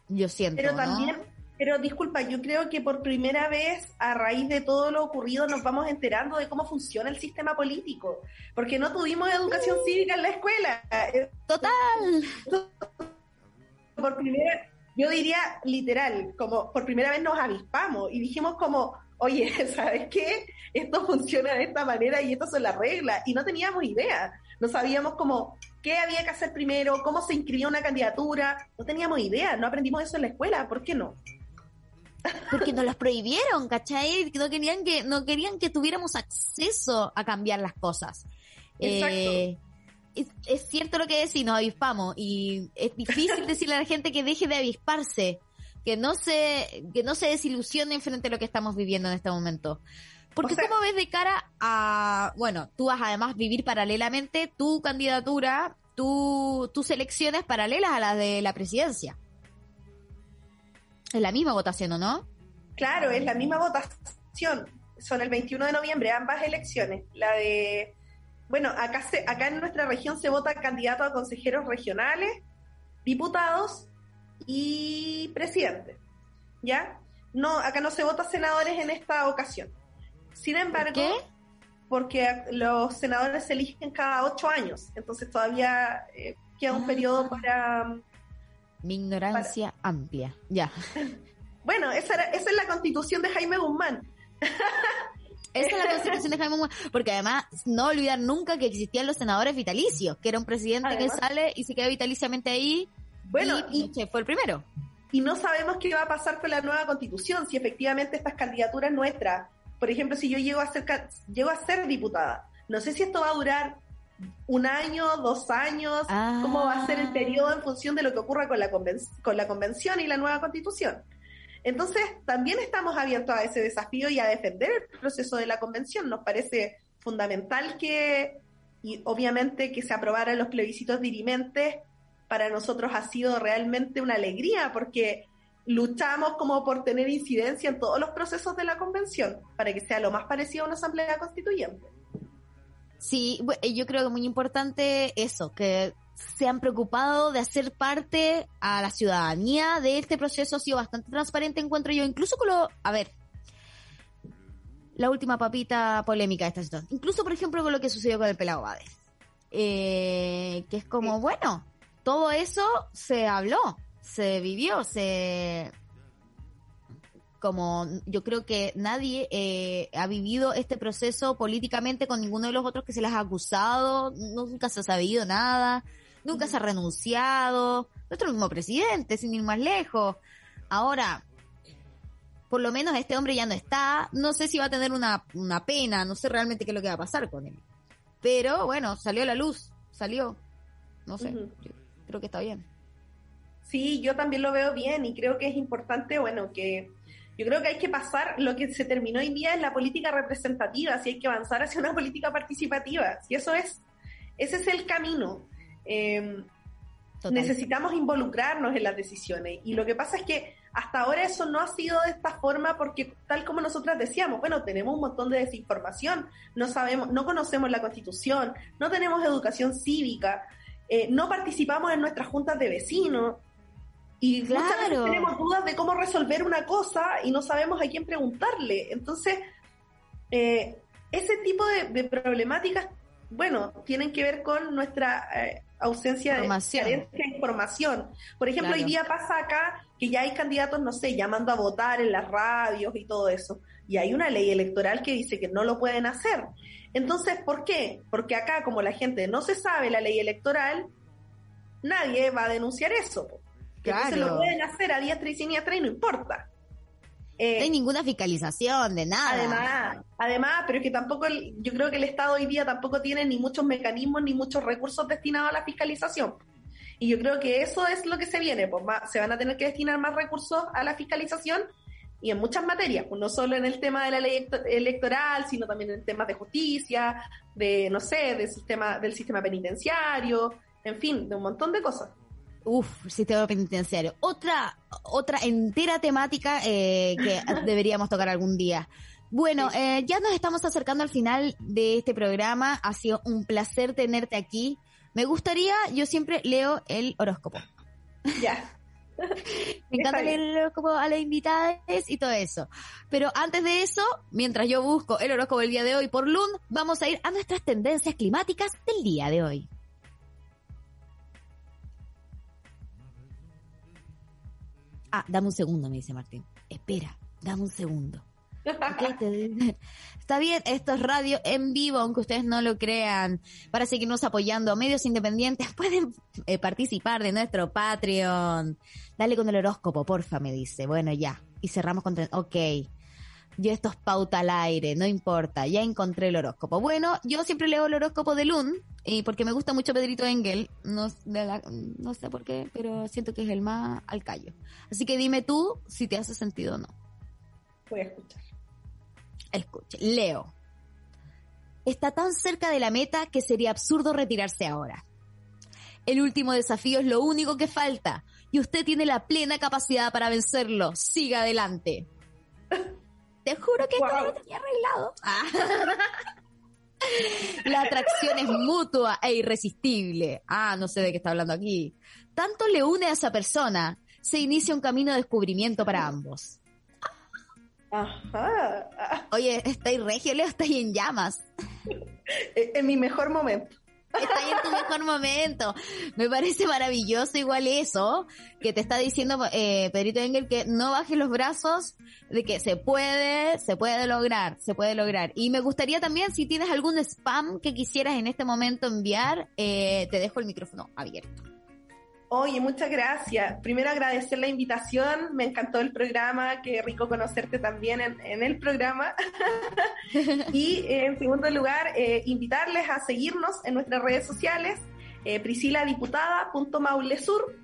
Yo siento. Pero también, pero disculpa, yo creo que por primera vez, a raíz de todo lo ocurrido, nos vamos enterando de cómo funciona el sistema político. Porque no tuvimos educación cívica en la escuela. Total. Por primera yo diría literal, como por primera vez nos avispamos y dijimos como, oye, ¿sabes qué? Esto funciona de esta manera y estas son las reglas. Y no teníamos idea. No sabíamos cómo, qué había que hacer primero, cómo se inscribía una candidatura. No teníamos idea. No aprendimos eso en la escuela. ¿Por qué no? Porque nos las prohibieron, ¿cachai? No querían que, no querían que tuviéramos acceso a cambiar las cosas. Exacto. Eh, es, cierto lo que decís, nos avispamos y es difícil decirle a la gente que deje de avisparse, que no se, que no se desilusionen frente a lo que estamos viviendo en este momento. Porque ¿cómo ves de cara a, bueno, tú vas además vivir paralelamente tu candidatura, tu, tus elecciones paralelas a las de la presidencia? Es la misma votación, ¿o no? Claro, es la misma votación. Son el 21 de noviembre ambas elecciones. La de bueno, acá, se, acá en nuestra región se vota candidato a consejeros regionales, diputados y presidente. ¿Ya? No, acá no se vota senadores en esta ocasión. Sin embargo, ¿Qué? porque los senadores se eligen cada ocho años, entonces todavía eh, queda un ah. periodo para... Mi ignorancia amplia, ya. bueno, esa, esa es la constitución de Jaime Guzmán. Esa es la constitución de Jaime porque además no olvidar nunca que existían los senadores vitalicios, que era un presidente que sale y se queda vitaliciamente ahí. Bueno, y, fue el primero. Y no sabemos qué va a pasar con la nueva constitución, si efectivamente estas candidaturas nuestras, por ejemplo, si yo llego a ser, llego a ser diputada, no sé si esto va a durar un año, dos años, cómo va a ser el ah. periodo en función de lo que ocurra con la, con la convención y la nueva constitución. Entonces, también estamos abiertos a ese desafío y a defender el proceso de la convención. Nos parece fundamental que, y obviamente que se aprobaran los plebiscitos dirimentes, para nosotros ha sido realmente una alegría porque luchamos como por tener incidencia en todos los procesos de la convención, para que sea lo más parecido a una asamblea constituyente. Sí, yo creo que muy importante eso, que se han preocupado de hacer parte a la ciudadanía de este proceso, ha sido bastante transparente, encuentro yo, incluso con lo, a ver, la última papita polémica de esta situación, incluso por ejemplo con lo que sucedió con el pelado Bades, eh, que es como, bueno, todo eso se habló, se vivió, se... como yo creo que nadie eh, ha vivido este proceso políticamente con ninguno de los otros que se les ha acusado, nunca se ha sabido nada, nunca se ha renunciado, nuestro mismo presidente, sin ir más lejos. Ahora, por lo menos este hombre ya no está, no sé si va a tener una, una pena, no sé realmente qué es lo que va a pasar con él. Pero bueno, salió a la luz, salió. No sé, creo que está bien. Sí, yo también lo veo bien y creo que es importante, bueno, que yo creo que hay que pasar, lo que se terminó hoy día es la política representativa, si hay que avanzar hacia una política participativa, si eso es, ese es el camino. Em, necesitamos involucrarnos en las decisiones. Y lo que pasa es que hasta ahora eso no ha sido de esta forma porque tal como nosotras decíamos, bueno, tenemos un montón de desinformación, no sabemos, no conocemos la constitución, no tenemos educación cívica, eh, no participamos en nuestras juntas de vecinos y muchas veces tenemos dudas de cómo resolver una cosa y no sabemos a quién preguntarle. Entonces, eh, ese tipo de, problemáticas, bueno, tienen que ver con nuestra eh, ausencia de, información. Por ejemplo, hoy día pasa acá que ya hay candidatos, no sé, llamando a votar en las radios y todo eso. Y hay una ley electoral que dice que no lo pueden hacer. Entonces, ¿por qué? Porque acá, como la gente no se sabe la ley electoral, nadie va a denunciar eso. Claro. Se lo pueden hacer a diestra y siniestra y no importa. Eh, no hay ninguna fiscalización de nada. Además, además, pero es que tampoco, yo creo que el Estado hoy día tampoco tiene ni muchos mecanismos ni muchos recursos destinados a la fiscalización. Y yo creo que eso es lo que se viene, pues se van a tener que destinar más recursos a la fiscalización y en muchas materias, pues no solo en el tema de la ley electoral, sino también en temas de justicia, de, no sé, del sistema, del sistema penitenciario, en fin, de un montón de cosas. Uf, sistema penitenciario. Otra, otra entera temática eh, que deberíamos tocar algún día. Bueno, eh, ya nos estamos acercando al final de este programa. Ha sido un placer tenerte aquí. Me gustaría, yo siempre leo el horóscopo. Ya. Me encanta leer el horóscopo a las invitadas y todo eso. Pero antes de eso, mientras yo busco el horóscopo del día de hoy por Lund, vamos a ir a nuestras tendencias climáticas del día de hoy. Ah, dame un segundo, me dice Martín. Espera, dame un segundo. Está bien, esto es radio en vivo, aunque ustedes no lo crean. Para seguirnos apoyando, medios independientes pueden eh, participar de nuestro Patreon. Dale con el horóscopo, porfa, me dice. Bueno, ya. Y cerramos con... Ok. Yo esto es pauta al aire, no importa, ya encontré el horóscopo. Bueno, yo siempre leo el horóscopo de Lund, y porque me gusta mucho Pedrito Engel, no, no sé por qué, pero siento que es el más al callo. Así que dime tú si te hace sentido o no. Voy a escuchar. Escuche, Leo. Está tan cerca de la meta que sería absurdo retirarse ahora. El último desafío es lo único que falta y usted tiene la plena capacidad para vencerlo. Siga adelante. Te juro que esto lo tenía arreglado. La atracción es mutua e irresistible. Ah, no sé de qué está hablando aquí. Tanto le une a esa persona, se inicia un camino de descubrimiento para ambos. Ajá. Oye, estáis regio, Leo, estáis en llamas. En mi mejor momento. Está en tu mejor momento. Me parece maravilloso igual eso, que te está diciendo eh, Pedrito Engel que no bajes los brazos, de que se puede, se puede lograr, se puede lograr. Y me gustaría también, si tienes algún spam que quisieras en este momento enviar, eh, te dejo el micrófono abierto. Oye, muchas gracias. Primero agradecer la invitación, me encantó el programa, qué rico conocerte también en, el programa. y en segundo lugar, eh, invitarles a seguirnos en nuestras redes sociales, eh, prisciladiputada.maulesur,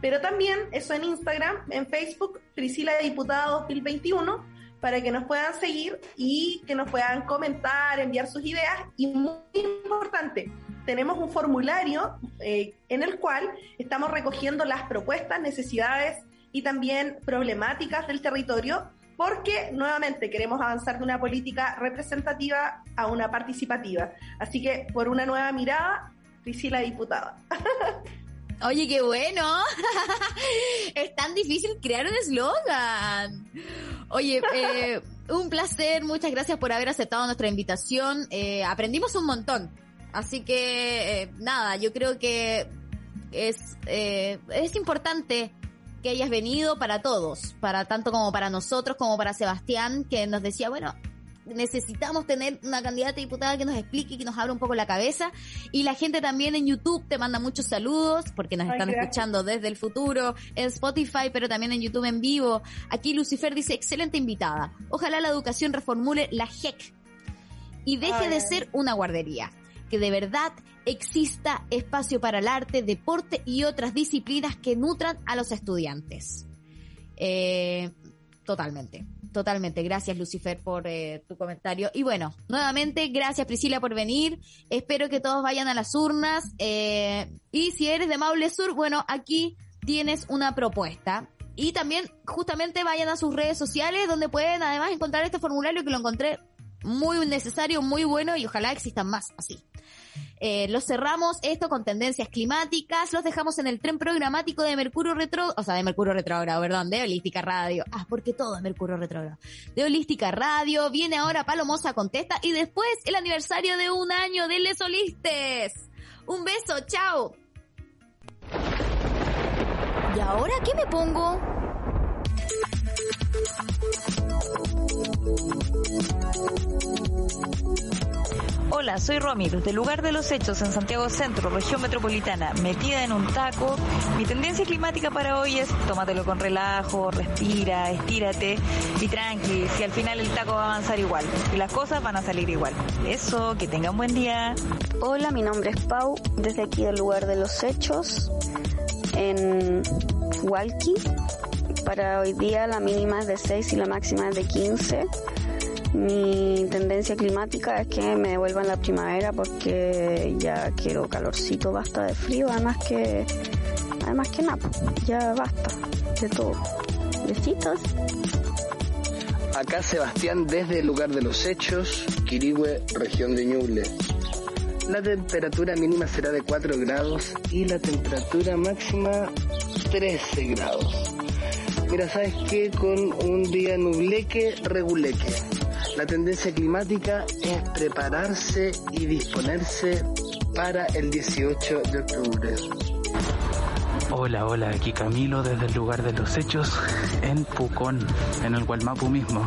pero también eso en Instagram, en Facebook, Priscila Diputada 2021, para que nos puedan seguir y que nos puedan comentar, enviar sus ideas y muy importante, tenemos un formulario eh, en el cual estamos recogiendo las propuestas, necesidades y también problemáticas del territorio, porque nuevamente queremos avanzar de una política representativa a una participativa. Así que por una nueva mirada, Priscila Diputada. Oye, qué bueno. es tan difícil crear un eslogan. Oye, eh, un placer, muchas gracias por haber aceptado nuestra invitación. Eh, aprendimos un montón. Así que, eh, nada, yo creo que es, eh, es importante que hayas venido para todos, para tanto como para nosotros, como para Sebastián, que nos decía, bueno, necesitamos tener una candidata diputada que nos explique, que nos abra un poco la cabeza. Y la gente también en YouTube te manda muchos saludos, porque nos están escuchando desde el futuro, en Spotify, pero también en YouTube en vivo. Aquí Lucifer dice, excelente invitada. Ojalá la educación reformule la JEC y deje de ser una guardería. Que de verdad exista espacio para el arte, deporte y otras disciplinas que nutran a los estudiantes. Eh, totalmente. Totalmente. Gracias, Lucifer, por eh, tu comentario. Y bueno, nuevamente, gracias, Priscila, por venir. Espero que todos vayan a las urnas. Eh, y si eres de Maule Sur, bueno, aquí tienes una propuesta. Y también, justamente, vayan a sus redes sociales, donde pueden además encontrar este formulario que lo encontré muy necesario, muy bueno y ojalá existan más así. Eh, los cerramos esto con tendencias climáticas, los dejamos en el tren programático de Mercurio Retro, o sea, de Mercurio Retrógrado, perdón, de Holística Radio. Ah, porque todo es Mercurio Retrógrado. De Holística Radio, viene ahora Palomosa Contesta y después el aniversario de un año de Les Solistes. Un beso, chao. ¿Y ahora qué me pongo? Hola, soy Romy, desde lugar de los hechos en Santiago Centro, región metropolitana, metida en un taco. Mi tendencia climática para hoy es tómatelo con relajo, respira, estírate y tranqui, si al final el taco va a avanzar igual y las cosas van a salir igual. Eso, que tengan buen día. Hola, mi nombre es Pau, desde aquí del lugar de los hechos, en Walkie. Para hoy día la mínima es de 6 y la máxima es de 15 mi tendencia climática es que me devuelvan la primavera porque ya quiero calorcito, basta de frío, además que, además que nada, ya basta de todo. Besitos. Acá Sebastián desde el lugar de los hechos, Quirigüe, región de Ñuble. La temperatura mínima será de 4 grados y la temperatura máxima 13 grados. Mira, ¿sabes qué? Con un día nubleque, reguleque. La tendencia climática es prepararse y disponerse para el 18 de octubre. Hola, hola, aquí Camilo desde el lugar de los hechos en Pucón, en el Gualmapu mismo.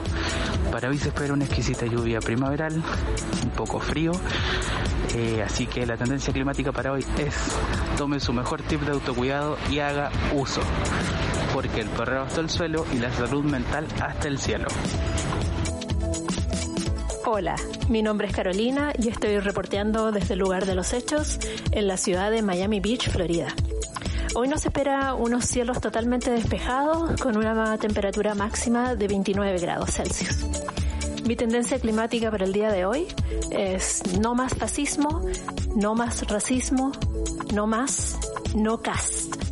Para hoy se espera una exquisita lluvia primaveral, un poco frío, eh, así que la tendencia climática para hoy es tome su mejor tip de autocuidado y haga uso, porque el perreo hasta el suelo y la salud mental hasta el cielo. Hola, mi nombre es Carolina y estoy reporteando desde el lugar de los hechos en la ciudad de Miami Beach, Florida. Hoy nos espera unos cielos totalmente despejados con una temperatura máxima de 29 grados Celsius. Mi tendencia climática para el día de hoy es no más fascismo, no más racismo, no más no cast.